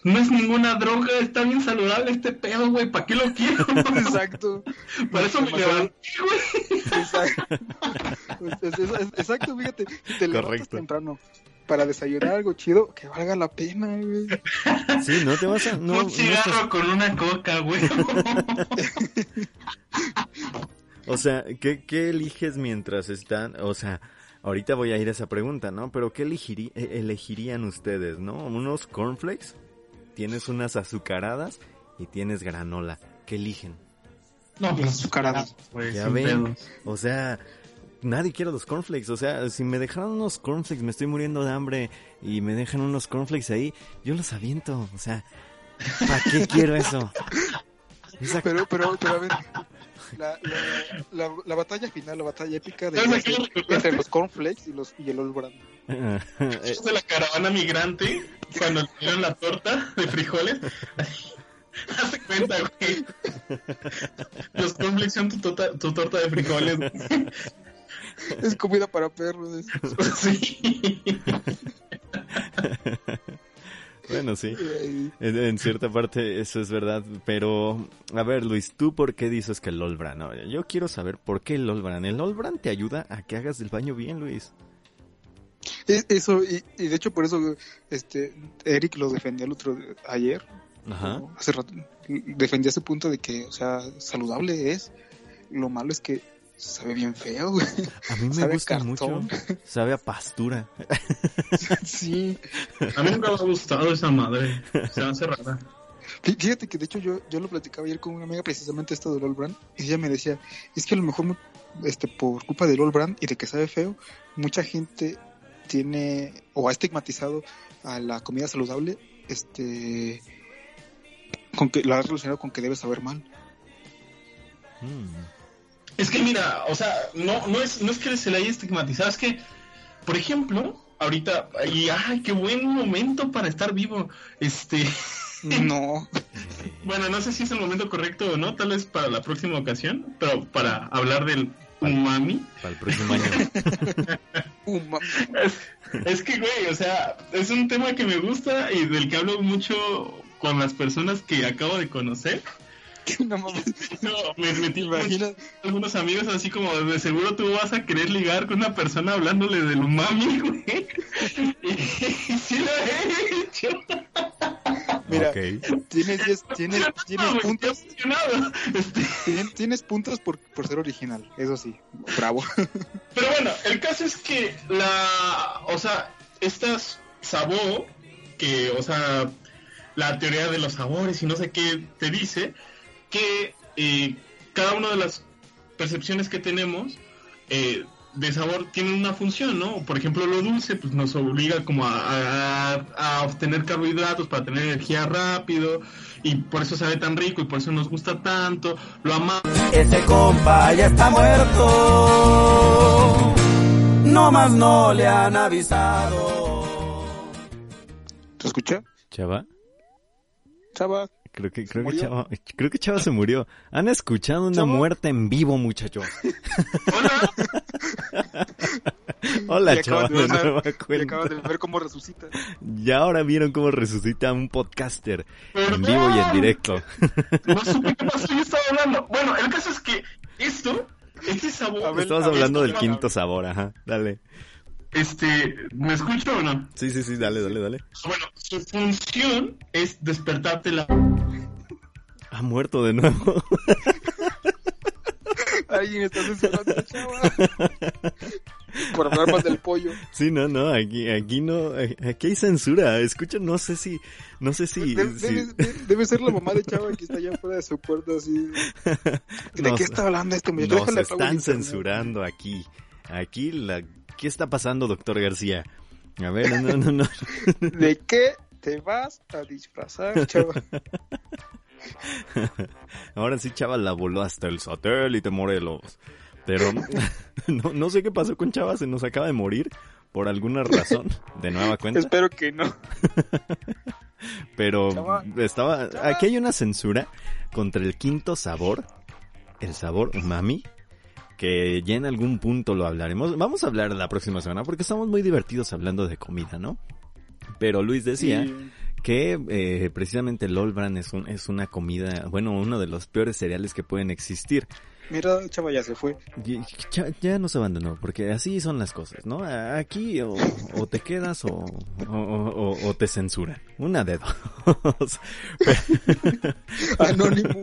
No es ninguna droga, está bien saludable este pedo, güey. ¿Para qué lo quiero? <laughs> Exacto. Para eso me levanté, güey. Exacto. Exacto, fíjate. Si te levantas Correcto. temprano para desayunar algo chido, que valga la pena, güey. Sí, no te vas a... No, Un cigarro estás- con una coca, güey. <laughs> O sea, ¿qué, ¿qué eliges mientras están? O sea, ahorita voy a ir a esa pregunta, ¿no? Pero ¿qué elegiri- eh, elegirían ustedes, no? ¿Unos cornflakes? Tienes unas azucaradas y tienes granola. ¿Qué eligen? No, pues Azucaradas. güey, Ya ven. pedos. O sea, nadie quiere los cornflakes. O sea, si me dejaran unos cornflakes, me estoy muriendo de hambre y me dejan unos cornflakes ahí, yo los aviento. O sea, ¿para qué quiero eso? Pero, pero, pero a ver, la, la, la, la batalla final, la batalla épica de entre los cornflakes y los y el Old Brand. Eh, de la caravana migrante cuando dieron la torta de frijoles. <laughs> Hace cuenta, güey. Los cornflakes son tu, tota- tu torta de frijoles. Es comida para perros. <laughs> Sí. <laughs> bueno, sí. En, en cierta parte eso es verdad, pero a ver Luis, ¿tú por qué dices que el Olbran? No, yo quiero saber por qué el Olbran. El Olbran te ayuda a que hagas el baño bien, Luis. es- Eso, y, y de hecho por eso este Eric lo defendió el otro ayer, Ajá. hace rato, defendía ese punto de que, o sea, saludable es, lo malo es que sabe bien feo, güey. A mí me Sabe gusta cartón. mucho. Sabe a pastura. <laughs> sí. A mí nunca me ha gustado esa madre. Se hace rara. Fí- Fíjate que de hecho yo, yo lo platicaba ayer con una amiga precisamente esto del All Brand y ella me decía, es que a lo mejor este por culpa del All Brand y de que sabe feo, mucha gente tiene o ha estigmatizado a la comida saludable, este con que la ha relacionado con que debe saber mal. Mm. Es que mira, o sea, no, no es, no es que se le haya estigmatizado, es que, por ejemplo, ahorita, y ay, qué buen momento para estar vivo. Este, <laughs> No, bueno, no sé si es el momento correcto o no, tal vez para la próxima ocasión, pero para hablar del umami. Para el próximo año. <laughs> uma- Es, es que, güey, o sea, es un tema que me gusta y del que hablo mucho con las personas que acabo de conocer. No mames, No, me metí ¿te imaginas? algunos amigos así como de seguro tú vas a querer ligar con una persona hablándole del umami, güey. <laughs> Y, sí lo he hecho. Mira, tienes, diez- tienes, tienes puntos. Este, tien- tienes puntos por, por ser original, eso sí, bravo. pero bueno, el caso es que la, o sea, estas sabor que, o sea, la teoría de los sabores y no sé qué te dice que eh, cada una de las percepciones que tenemos eh, de sabor tienen una función, ¿no? Por ejemplo, lo dulce pues nos obliga como a, a- a obtener carbohidratos para tener energía rápido y por eso sabe tan rico y por eso nos gusta tanto. Lo amamos Ese compa ya está muerto. No más no le han avisado. ¿Te escucha? Chava, Chava, creo que creo que? Chava, <laughs> creo que Chava se murió. Han escuchado una Chava. muerte en vivo, muchachos. Hola, <laughs> Hola, Chava, acabas de acabas de ver cómo resucita. Ya ahora vieron cómo resucita un podcaster en vivo y en directo. no supe qué pasó, yo estaba hablando. Bueno, el caso es que esto, este sabor, Estabas hablando del quinto sabor, ajá. Dale. este, ¿me escucho o no? Sí, sí, sí, dale, dale, dale. Bueno, su función es despertarte la... Ha muerto de nuevo. <laughs> Alguien está censurando Chava. Por hablar más del pollo. Sí, no, no, aquí, aquí no, aquí hay censura. Escucha, no sé si, no sé si, Debe, si- debe- de- debe ser la mamá de Chava que está allá fuera de su puerta así. <laughs> ¿De Nos- qué está hablando este muchacho? nos están censurando aquí. Aquí la, ¿qué está pasando, doctor García? A ver, no, no, no. <laughs> ¿De qué te vas a disfrazar, Chava? <laughs> Ahora sí, Chava la voló hasta el satélite Morelos. Pero <laughs> no, no sé qué pasó con Chava, se nos acaba de morir por alguna razón, de nueva cuenta. Espero que no. <laughs> Pero Chava. estaba. Chava. Aquí hay una censura contra el quinto sabor, el sabor umami, que ya en algún punto lo hablaremos. Vamos a hablar la próxima semana porque estamos muy divertidos hablando de comida, ¿no? Pero Luis decía que eh, precisamente el Olbran es, un, es una comida, bueno, uno de los peores cereales que pueden existir. Mira, chava, ya se fue. Ya, ya nos abandonó, porque así son las cosas, ¿no? Aquí o, o te quedas o, o, te censuran. Una de dos. <laughs> Anónimo.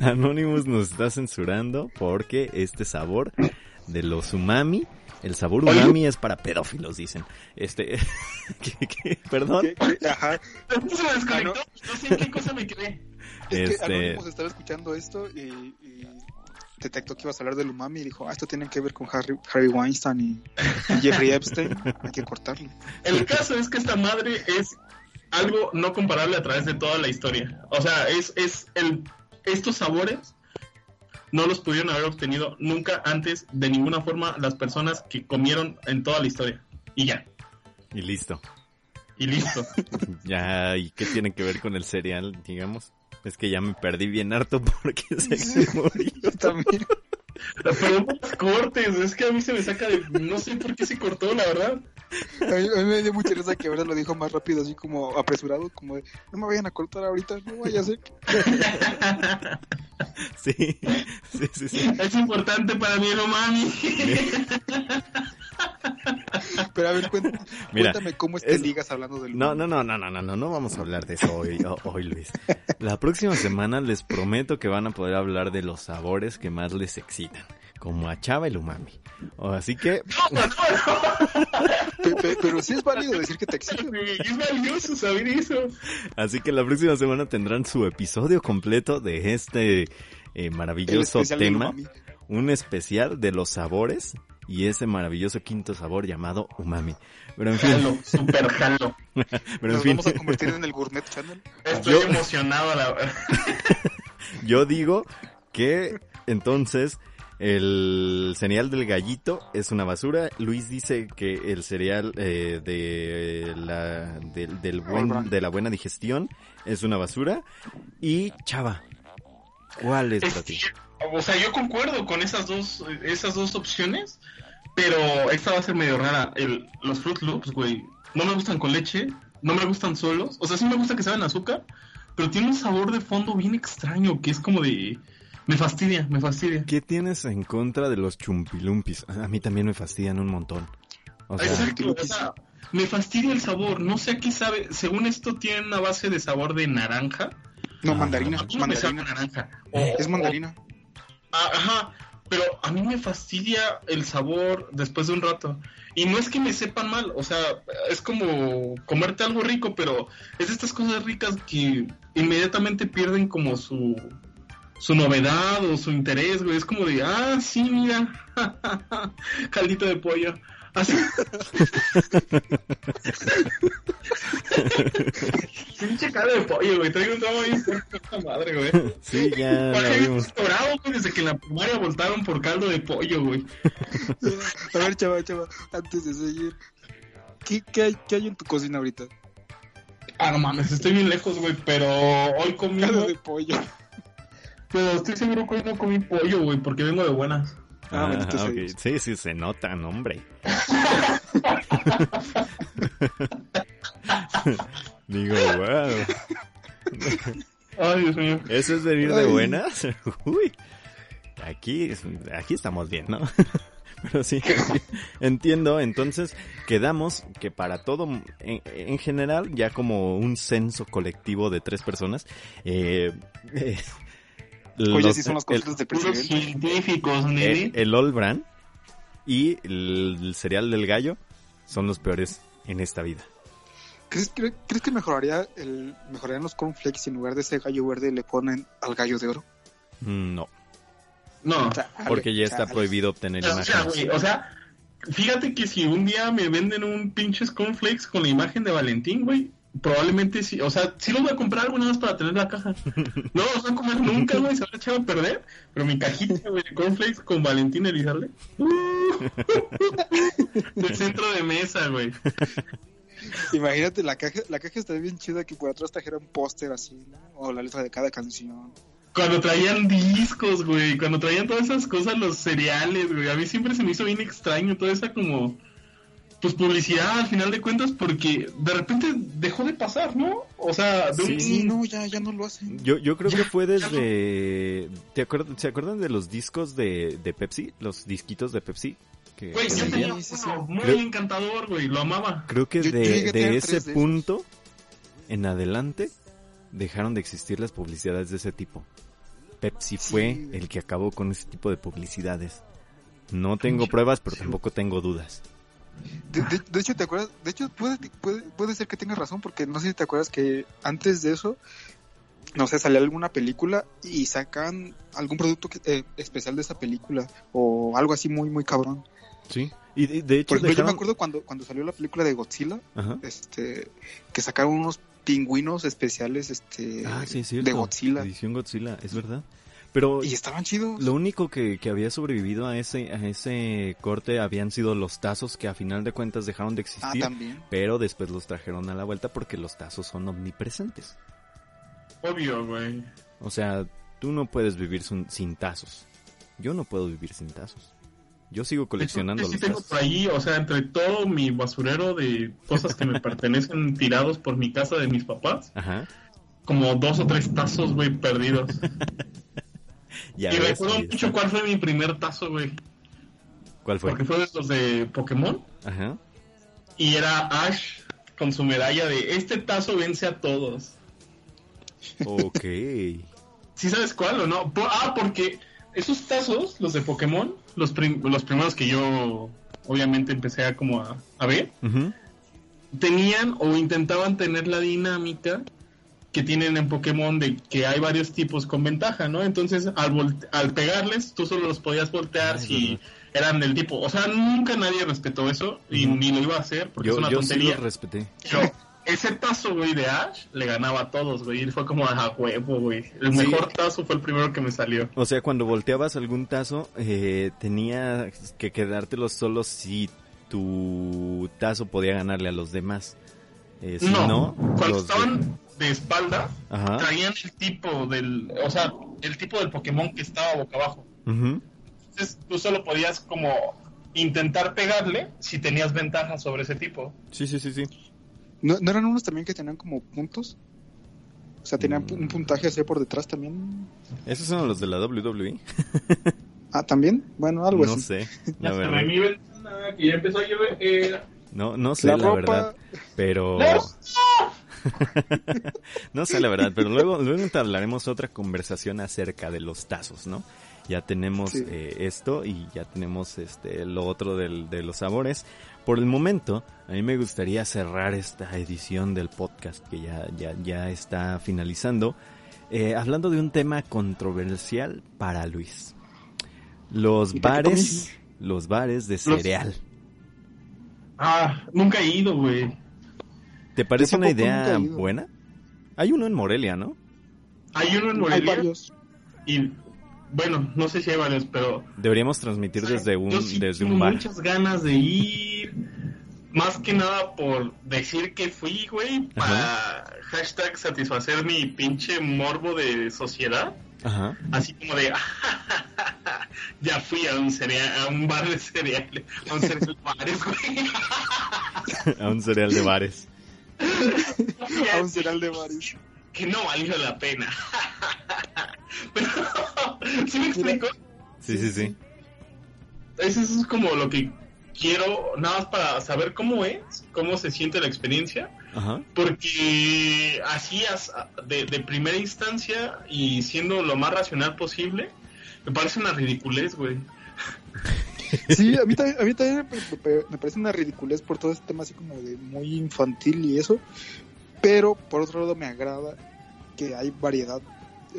Anonymous nos está censurando porque este sabor de los umami, el sabor Oye. umami es para pedófilos, dicen. Este, <laughs> ¿qué- qué? perdón. ¿Qué- qué? Ajá. Se me desconectó, no sé en qué cosa me quedé. Es que Este- Anonymous estaba escuchando esto y, y detectó que ibas a hablar del umami y dijo, ah, esto tiene que ver con Harry, Harry Weinstein y, y Jeffrey Epstein. Hay que cortarlo. El caso es que esta madre es algo no comparable a través de toda la historia. O sea, es, es el, estos sabores no los pudieron haber obtenido nunca antes de ninguna forma las personas que comieron en toda la historia. Y ya, Y listo. y listo. <laughs> Ya, ¿y qué tiene que ver con el cereal, digamos? Es que ya me perdí bien harto porque <laughs> se murió. Yo también. Pero no las cortes, es que a mí se me saca de... No sé por qué se cortó, la verdad. A mí, a mí me dio mucha risa que ahora lo dijo más rápido, así como apresurado, como de, no me vayan a cortar ahorita, no vaya a ser. <laughs> Sí, sí, sí, sí. Es importante para mí, no mami. Pero a ver, cuéntame, Mira, cuéntame cómo es que es- ligas hablando del No, no, no, no, no, no, no, no vamos a hablar de eso hoy, ho- hoy, Luis. La próxima semana les prometo que van a poder hablar de los sabores que más les como a Chava el umami. Así que, <laughs> Pe- pe- pero sí es válido decir que te exigen. Es valioso saber eso. así que la próxima semana tendrán su episodio completo de este eh, maravilloso tema, un especial de los sabores y ese maravilloso quinto sabor llamado umami. Pero en fin, Jalo, super jalo. <laughs> pero en Nos fin, vamos a convertir en el Gourmet Channel. Estoy Yo- emocionado, la verdad. <laughs> Yo digo que entonces el cereal del gallito es una basura. Luis dice que el cereal eh, de, la, del- del buen, de la buena digestión es una basura. Y Chava, ¿cuál es para ti? O sea, yo concuerdo con esas dos, esas dos opciones, pero esta va a ser medio rara. El, los Fruit Loops, güey, no me gustan con leche, no me gustan solos. O sea, sí me gusta que saben azúcar, pero tiene un sabor de fondo bien extraño, que es como de... Me fastidia, me fastidia. ¿Qué tienes en contra de los chumpilumpis? A mí también me fastidian un montón. O sea, Exacto, o sea, me fastidia el sabor, no sé a qué sabe. Según esto tiene una base de sabor de naranja. No, Ah. mandarina, no mandarina. naranja. Es mandarina. Ah, Ajá, pero a mí me fastidia el sabor después de un rato. Y no es que me sepan mal, o sea, es como comerte algo rico, pero es de estas cosas ricas que inmediatamente pierden como su, su novedad o su interés, güey. Es como de, ah, sí, mira, <laughs> caldito de pollo. Así. <laughs> Pinche caldo de pollo, güey. Traigo un trauma bien fuerte esta madre, güey. sí, ya <laughs> dorado, güey, desde que en la primaria voltaron por caldo de pollo, güey. A ver, chava, chava, antes de seguir, ¿qué, qué, hay, qué hay en tu cocina ahorita? Ah, no mames, estoy bien lejos, güey, pero hoy comí... Caldo de pollo. Pero estoy seguro que hoy no comí pollo, güey, porque vengo de buenas. Ah. Dios. Sí, sí, se nota, no, hombre. <laughs> Digo, wow. Ay, Dios mío. ¿Eso es venir de buenas? <laughs> Uy. Aquí, aquí estamos bien, ¿no? <laughs> Pero sí, entiendo. Entonces, quedamos que para todo, en, en general, ya como un censo colectivo de tres personas, eh, eh, Oye, los- sí son las el- cosas del Puros presidente. científicos, nene. el All Brand y el, el cereal del gallo son los peores en esta vida. ¿Crees, cre- crees que mejoraría el, mejorarían los cornflakes y en lugar de ese gallo verde le ponen al gallo de oro? Mm, No, No, porque ya está prohibido obtener o sea, imágenes. güey, o sea, fíjate que si un día me venden un pinche cornflakes con la imagen de Valentín, güey, probablemente sí, o sea, sí lo voy a comprar alguna vez para tener la caja. No los voy a comer nunca, güey, se van a echar a perder, pero mi cajita, güey, de cornflakes con Valentín Elizalde. Uh, del centro de mesa, güey. Imagínate, la caja, la caja está bien chida que por atrás trajera un póster así, ¿no? O la letra de cada canción. Cuando traían discos, güey, cuando traían todas esas cosas, los cereales, güey. A mí siempre se me hizo bien extraño toda esa como pues publicidad al final de cuentas porque de repente dejó de pasar, ¿no? O sea, de Sí. un... Sí, no, ya, ya no lo hacen. Yo, yo creo Ya, que fue desde... ¿Te acuerdan, ¿Se acuerdan de los discos de, de Pepsi? Los disquitos de Pepsi. Que Güey, yo tenía uno muy Creo- encantador, güey, lo amaba. Creo que Yo- de, de ese de punto en adelante dejaron de existir las publicidades de ese tipo. Pepsi Sí. fue el que acabó con ese tipo de publicidades. No tengo pruebas, pero tampoco tengo dudas. De, de- de hecho, ¿te acuerdas? De hecho, puede, puede, puede ser que tengas razón, porque no sé si te acuerdas que antes de eso, no sé, salía alguna película y sacan algún producto que- eh, especial de esa película o algo así muy, muy cabrón. Sí. Y de, de hecho Por ejemplo, yo me acuerdo cuando, cuando salió la película de Godzilla, Ajá. este, que sacaron unos pingüinos especiales, este, Ah, sí, es cierto. de Godzilla. Edición Godzilla, es verdad. Pero Y estaban chidos. Lo único que, que había sobrevivido a ese, a ese corte habían sido los tazos que a final de cuentas dejaron de Ah, existir, también. pero después los trajeron a la vuelta porque los tazos son omnipresentes. Obvio, güey. O sea, tú no puedes vivir sin, sin tazos. Yo no puedo vivir sin tazos. Yo sigo coleccionando Sí los tengo tazos. por ahí, o sea, entre todo mi basurero de cosas que me <laughs> pertenecen tirados por mi casa de mis papás, Ajá. como dos o tres tazos, güey, perdidos. <laughs> Ya y ves, recuerdo mucho cuál fue mi primer tazo, güey. ¿Cuál fue? Porque fue de los de Pokémon. Ajá. Y era Ash con su medalla de este tazo vence a todos. Ok. <laughs> ¿Sí sabes cuál o no? Ah, porque esos tazos, los de Pokémon, los, prim- los primeros que yo obviamente empecé a como a, a ver, tenían o intentaban tener la dinámica que tienen en Pokémon de que hay varios tipos con ventaja, ¿no? Entonces, al, volte- al pegarles, tú solo los podías voltear Ah, si eran del tipo. O sea, nunca nadie respetó eso y ni lo iba a hacer porque es una yo sí tontería. los respeté. Pero ese tazo, güey, de Ash le ganaba a todos, güey. Y fue como a huevo, güey. El Sí. mejor tazo fue el primero que me salió. O sea, cuando volteabas algún tazo, eh, tenía que quedártelo solo si tu tazo podía ganarle a los demás. Eh, si no, no, cuando los estaban de espalda, Ajá. traían el tipo del, o sea, el tipo del Pokémon que estaba boca abajo. Entonces tú solo podías como intentar pegarle si tenías ventaja sobre ese tipo. Sí, sí, sí, sí. ¿No, ¿No eran unos también que tenían como puntos? O sea, tenían Mm. un puntaje así por detrás también. ¿Esos son los de la WWE? <laughs> Ah, también. Bueno, algo No así. sé, <laughs> Ya la se ve verdad. mi ventana, que ya empezó a llover. eh, No, no sé La la, ropa. verdad. Pero... <laughs> ¡No! sé la verdad, pero luego, luego entablaremos otra conversación acerca de los tazos, ¿no? Ya tenemos Sí. eh, esto y ya tenemos este lo otro del, de los sabores. Por el momento, a mí me gustaría cerrar esta edición del podcast que ya, ya, ya está finalizando, eh, hablando de un tema controversial para Luis. Los ¿Y qué te bares, los bares de Los- cereal. Ah, nunca he ido, güey. ¿Te parece una idea buena? Hay uno en Morelia, ¿no? Hay uno en Hay Morelia varios. y bueno, no sé si hay varios, pero Deberíamos transmitir desde un, yo sí desde tengo un bar. muchas ganas de ir. Más que nada por decir que fui, güey, para hashtag satisfacer mi pinche morbo de sociedad. Ajá. Así como de, <laughs> ya fui a un cereal, a un bar de cereales, a un cereal de bares, güey. <laughs> A un cereal de bares. <laughs> A un cereal de varios. que no valió la pena. <laughs> Pero, <laughs> ¿sí me explico? Sí, sí, sí. Eso es como lo que quiero, nada más para saber cómo es, cómo se siente la experiencia, Ajá. porque así as- de, de primera instancia y siendo lo más racional posible, me parece una ridiculez, güey. Sí, a mí también, a mí también me, parece una ridiculez por todo este tema así como de muy infantil y eso. Pero por otro lado me agrada que hay variedad,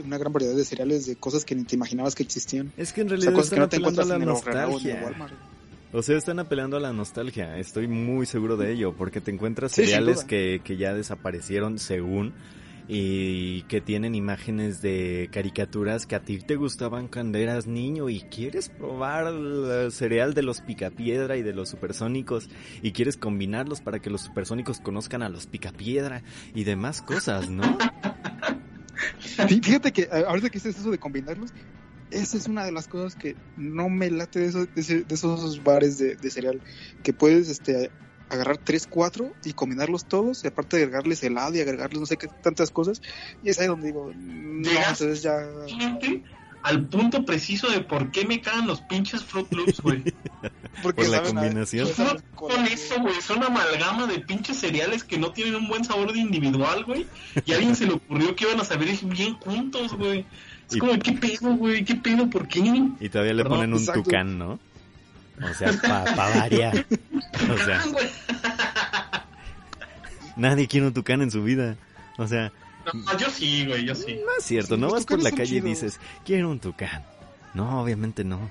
una gran variedad de cereales de cosas que ni te imaginabas que existían. Es que en O sea, realidad que están no te apelando a la o nostalgia. Walmart. O sea, están apelando a la nostalgia. Estoy muy seguro de ello, porque te encuentras Sí, cereales que, que ya desaparecieron según y que tienen imágenes de caricaturas que a ti te gustaban cuando eras niño y quieres probar el cereal de los picapiedra y de los supersónicos y quieres combinarlos para que los supersónicos conozcan a los picapiedra y demás cosas, ¿no? Fí- Fíjate que eh, ahorita que dices eso de combinarlos, esa es una de las cosas que no me late de, esos- de esos bares de, de cereal, que puedes este agarrar tres, cuatro y combinarlos todos, y aparte agregarles helado y agregarles no sé qué tantas cosas, y es ahí donde digo, no, entonces ya... Al punto preciso de por qué me cagan los pinches Fruit Loops, güey. <laughs> Porque Por la saben combinación. No, con- con eso, güey, son amalgama de pinches cereales que no tienen un buen sabor de individual, güey. Y a alguien se le ocurrió que iban a saber bien juntos, güey. Es Y- como, ¿qué pedo, güey? ¿Qué pedo? ¿Por qué? Y todavía le Perdón, ponen un exacto. tucán, ¿no? O sea, para variar. O sea, nadie quiere un tucán en su vida. O sea, No, yo sí, güey, yo sí. no es cierto, Sí, no vas por la calle y dices, quiero un tucán. No, obviamente no.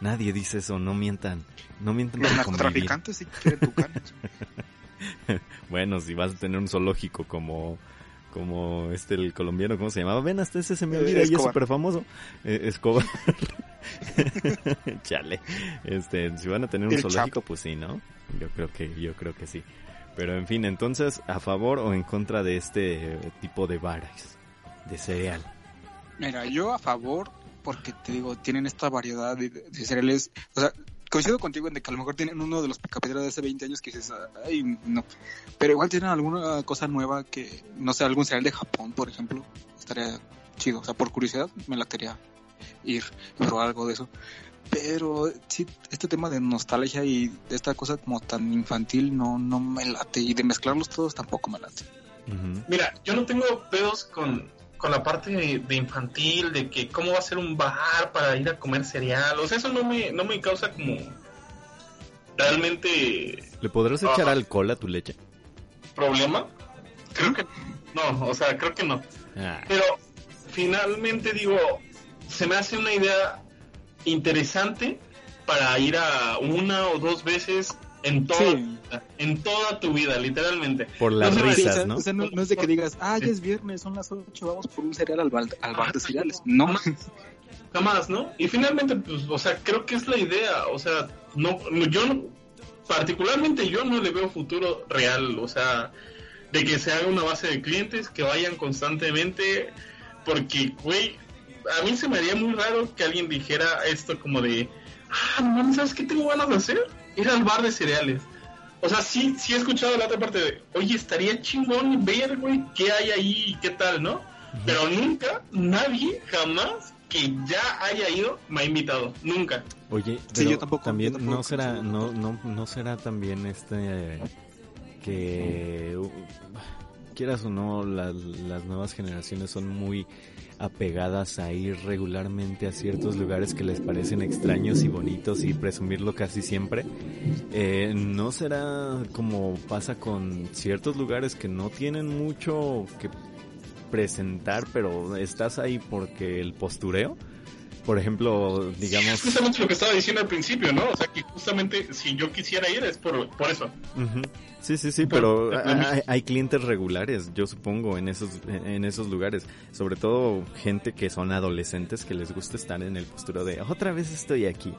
Nadie dice eso, no mientan. No mientan Los narcotraficantes sí quieren tucanes. <laughs> Bueno, si vas a tener un zoológico como como este el colombiano, ¿cómo se llamaba? Ven, hasta ese se me Eh, olvida y es súper famoso. Eh, Escobar. <laughs> <laughs> Chale. Este, si van a tener un El zoológico, pues sí, ¿no? Yo creo que yo creo que sí. Pero en fin, entonces, ¿a favor o en contra de este eh, tipo de bares de cereal? Mira, yo a favor, porque te digo, tienen esta variedad de, de cereales. O sea, coincido contigo en de que a lo mejor tienen uno de los picapiedras de hace 20 años que dices, ay, no. Pero igual tienen alguna cosa nueva que, no sé, algún cereal de Japón, por ejemplo. Estaría chido. O sea, por curiosidad me latería ir <laughs> probar algo de eso. Pero sí, este tema de nostalgia y de esta cosa como tan infantil no, no me late. Y de mezclarlos todos tampoco me late. Mira, yo no tengo pedos con, con la parte de, de infantil, de que cómo va a ser un bar para ir a comer cereal. O sea, eso no me, no me causa como realmente ¿Le podrás echar Ajá. alcohol a tu leche? problema. Creo que no, o sea, creo que no. Ah, Pero finalmente digo, se me hace una idea interesante para ir a una o dos veces en toda, Sí. en toda tu vida, literalmente. por las No risas, ¿no? o sea, no, no es de que digas, ah, ya es viernes, son las 8, vamos por un cereal al, bar- al bar de cereales. No, Jamás, ¿no? Y finalmente, pues, o sea, creo que es la idea, o sea, no, no- yo no, particularmente yo no le veo futuro real, o sea, de que se haga una base de clientes que vayan constantemente, porque, güey, a mí se me haría muy raro que alguien dijera esto como de, ah, no ¿sabes qué tengo ganas de hacer? Ir al bar de cereales. O sea, sí, sí he escuchado la otra parte de, oye, estaría chingón ver, güey, qué hay ahí y qué tal, ¿no? Pero nunca, nadie, jamás que ya haya ido me ha invitado. Nunca. Oye, Sí, pero yo tampoco, también yo tampoco no será, no, no, no será también este eh, que uh, quieras o no, las, las nuevas generaciones son muy apegadas a ir regularmente a ciertos lugares que les parecen extraños y bonitos y presumirlo casi siempre. Eh, ¿No será como pasa con ciertos lugares que no tienen mucho que presentar, pero estás ahí porque el postureo? Por ejemplo, Es digamos... justamente lo que estaba diciendo al principio, ¿no? O sea, que justamente si yo quisiera ir es por, por eso. Ujú. Sí, sí, sí, Por- pero hay, hay clientes regulares, yo supongo, en esos, en esos lugares. Sobre todo gente que son adolescentes que les gusta estar en el postureo de otra vez estoy aquí.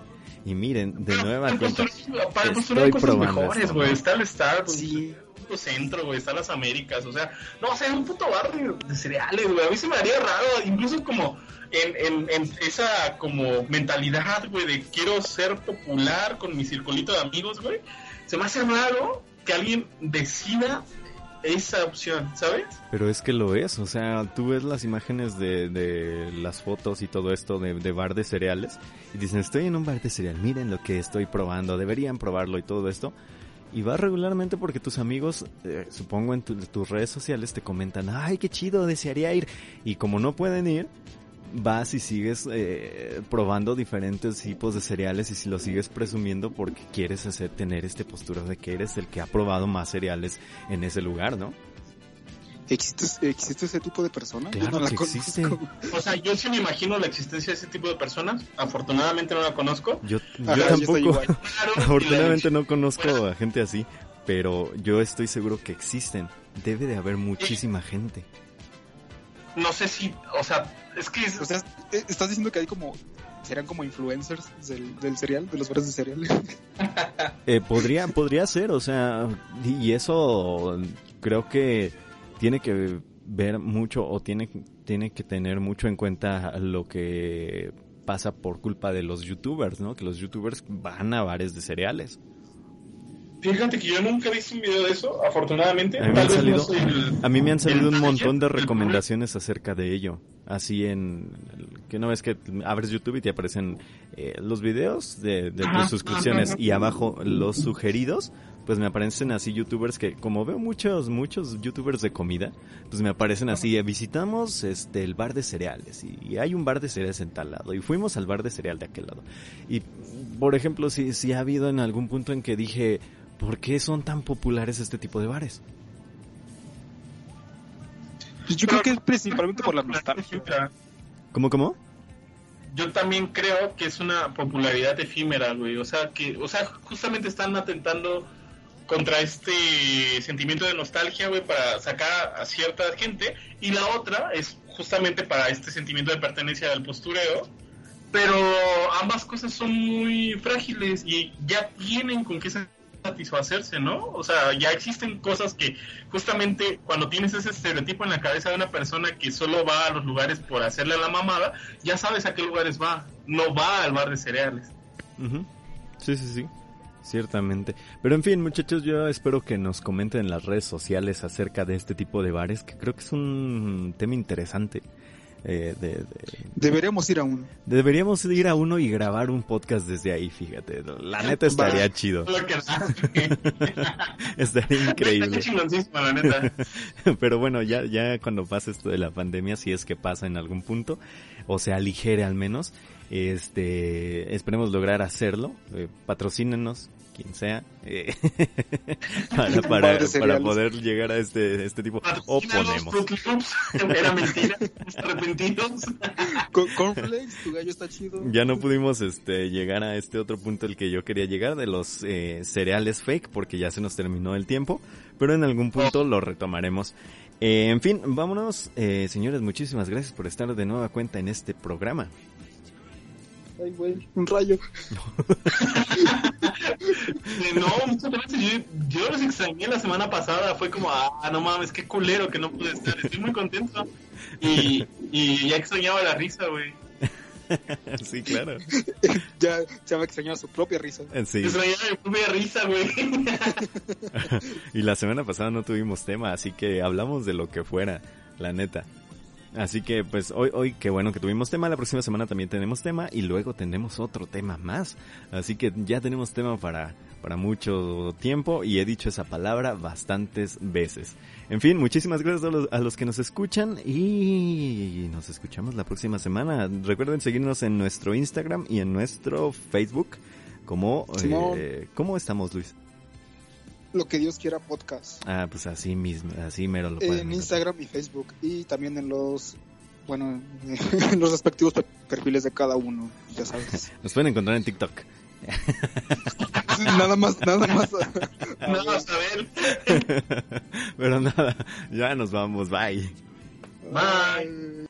Y miren, de nueva cuenta. postura- Para estoy postura hay cosas probando mejores, güey. Está el Star, Sí. Centro, güey. Está las Américas, o sea, no, o sea, un puto bar de, cereales, güey. A mí se me haría raro, incluso como en, en, esa como mentalidad, güey, de quiero ser popular con mi circulito de amigos, güey. Se me hace raro que alguien decida esa opción, ¿sabes? Pero es que lo es, o sea, tú ves las imágenes de, de las fotos y todo esto de, de bar de cereales y dicen, estoy en un bar de cereal, miren lo que estoy probando, deberían probarlo y todo esto. Y vas regularmente porque tus amigos, eh, supongo en tu- tus redes sociales, te comentan, ay, qué chido, desearía ir. Y como no pueden ir, vas y sigues eh, probando diferentes tipos de cereales y si lo sigues presumiendo porque quieres hacer tener este postura de que eres el que ha probado más cereales en ese lugar, ¿no? ¿Existe, ¿Existe ese tipo de persona? Yo Claro no la que conozco. existe. O sea, yo sí me imagino la existencia de ese tipo de personas. Afortunadamente no la conozco. Yo, Ajá, yo estoy tampoco, <laughs> afortunadamente no conozco a gente así, pero yo estoy seguro que existen. Debe de haber muchísima gente. No sé si, o sea, es que es- O sea, eh, estás diciendo que hay como. Serán como influencers del, del cereal, de los bares de cereal. Eh, podría, podría ser, o sea, y y eso creo que tiene que ver mucho o tiene, tiene que tener mucho en cuenta lo que pasa por culpa de los youtubers, ¿no? Que los youtubers van a bares de cereales. Fíjate que yo nunca he visto un video de eso, afortunadamente. A mí me han salido, a mí me han salido un montón de recomendaciones acerca de ello. Así en... Que una vez que abres YouTube y te aparecen eh, los videos de, de tus suscripciones y abajo los sugeridos, pues me aparecen así youtubers que como veo muchos muchos youtubers de comida pues me aparecen así eh, visitamos este el bar de cereales y, y, hay un bar de cereales en tal lado y fuimos al bar de cereal de aquel lado y por ejemplo si si ha habido en algún punto en que dije ¿por qué son tan populares este tipo de bares? Pues yo creo que es principalmente por la nostalgia. ¿Cómo, cómo? Yo también creo que es una popularidad efímera, güey. O sea, que, o sea, justamente están atentando contra este sentimiento de nostalgia, güey, para sacar a cierta gente. Y la otra es justamente para este sentimiento de pertenencia al postureo. Pero ambas cosas son muy frágiles y ya tienen con qué satisfacerse, ¿no? O sea, ya existen cosas que justamente cuando tienes ese estereotipo en la cabeza de una persona que solo va a los lugares por hacerle la mamada, ya sabes a qué lugares va, no va al bar de cereales. Sí, sí, sí. Ciertamente. Pero en fin, muchachos, yo espero que nos comenten en las redes sociales acerca de este tipo de bares, que creo que es un tema interesante. Eh, de, de, Deberíamos ir a uno. Deberíamos ir a uno y grabar un podcast desde ahí, fíjate. La neta estaría Va. chido. <laughs> estaría increíble. la neta. <laughs> Pero bueno, ya, ya cuando pase esto de la pandemia, si es que pasa en algún punto, o se aligere al menos, este, esperemos lograr hacerlo. Eh, patrocínenos, quien sea, eh, <laughs> para, para, para, poder llegar a este, este tipo. O ponemos. Era mentira, arrepentidos. Cornflakes, tu gallo está chido. Ya no pudimos este, llegar a este otro punto al que yo quería llegar de los eh, cereales fake porque ya se nos terminó el tiempo, pero en algún punto lo retomaremos. Eh, en fin, vámonos, eh, señores, muchísimas gracias por estar de nueva cuenta en este programa. Ay, güey, un rayo. <laughs> no, muchas gracias. Yo, yo, los extrañé la semana pasada. Fue como, ah, no mames, qué culero que no pude estar. Estoy muy contento. Y, y ya extrañaba la risa, güey. <laughs> sí, claro. <laughs> ya, ya me extrañaba su propia risa. Sí. Extrañaba mi propia risa, güey. y la semana pasada no tuvimos tema, así que hablamos de lo que fuera, la neta. Así que pues hoy, hoy qué bueno que tuvimos tema, la próxima semana también tenemos tema y luego tenemos otro tema más. Así que ya tenemos tema para, para mucho tiempo y he dicho esa palabra bastantes veces. En fin, muchísimas gracias a los, a los que nos escuchan y nos escuchamos la próxima semana. Recuerden seguirnos en nuestro Instagram y en nuestro Facebook como... Eh, ¿Cómo estamos, Luis? Lo que Dios quiera podcast. Ah, pues así mismo, así mero lo En Instagram y Facebook y también en los bueno, <laughs> en los respectivos perfiles de cada uno, ya sabes. <laughs> Nos pueden encontrar en TikTok. nada más, nada más. <laughs> Nada más a ver. Pero nada, ya nos vamos, bye. Bye.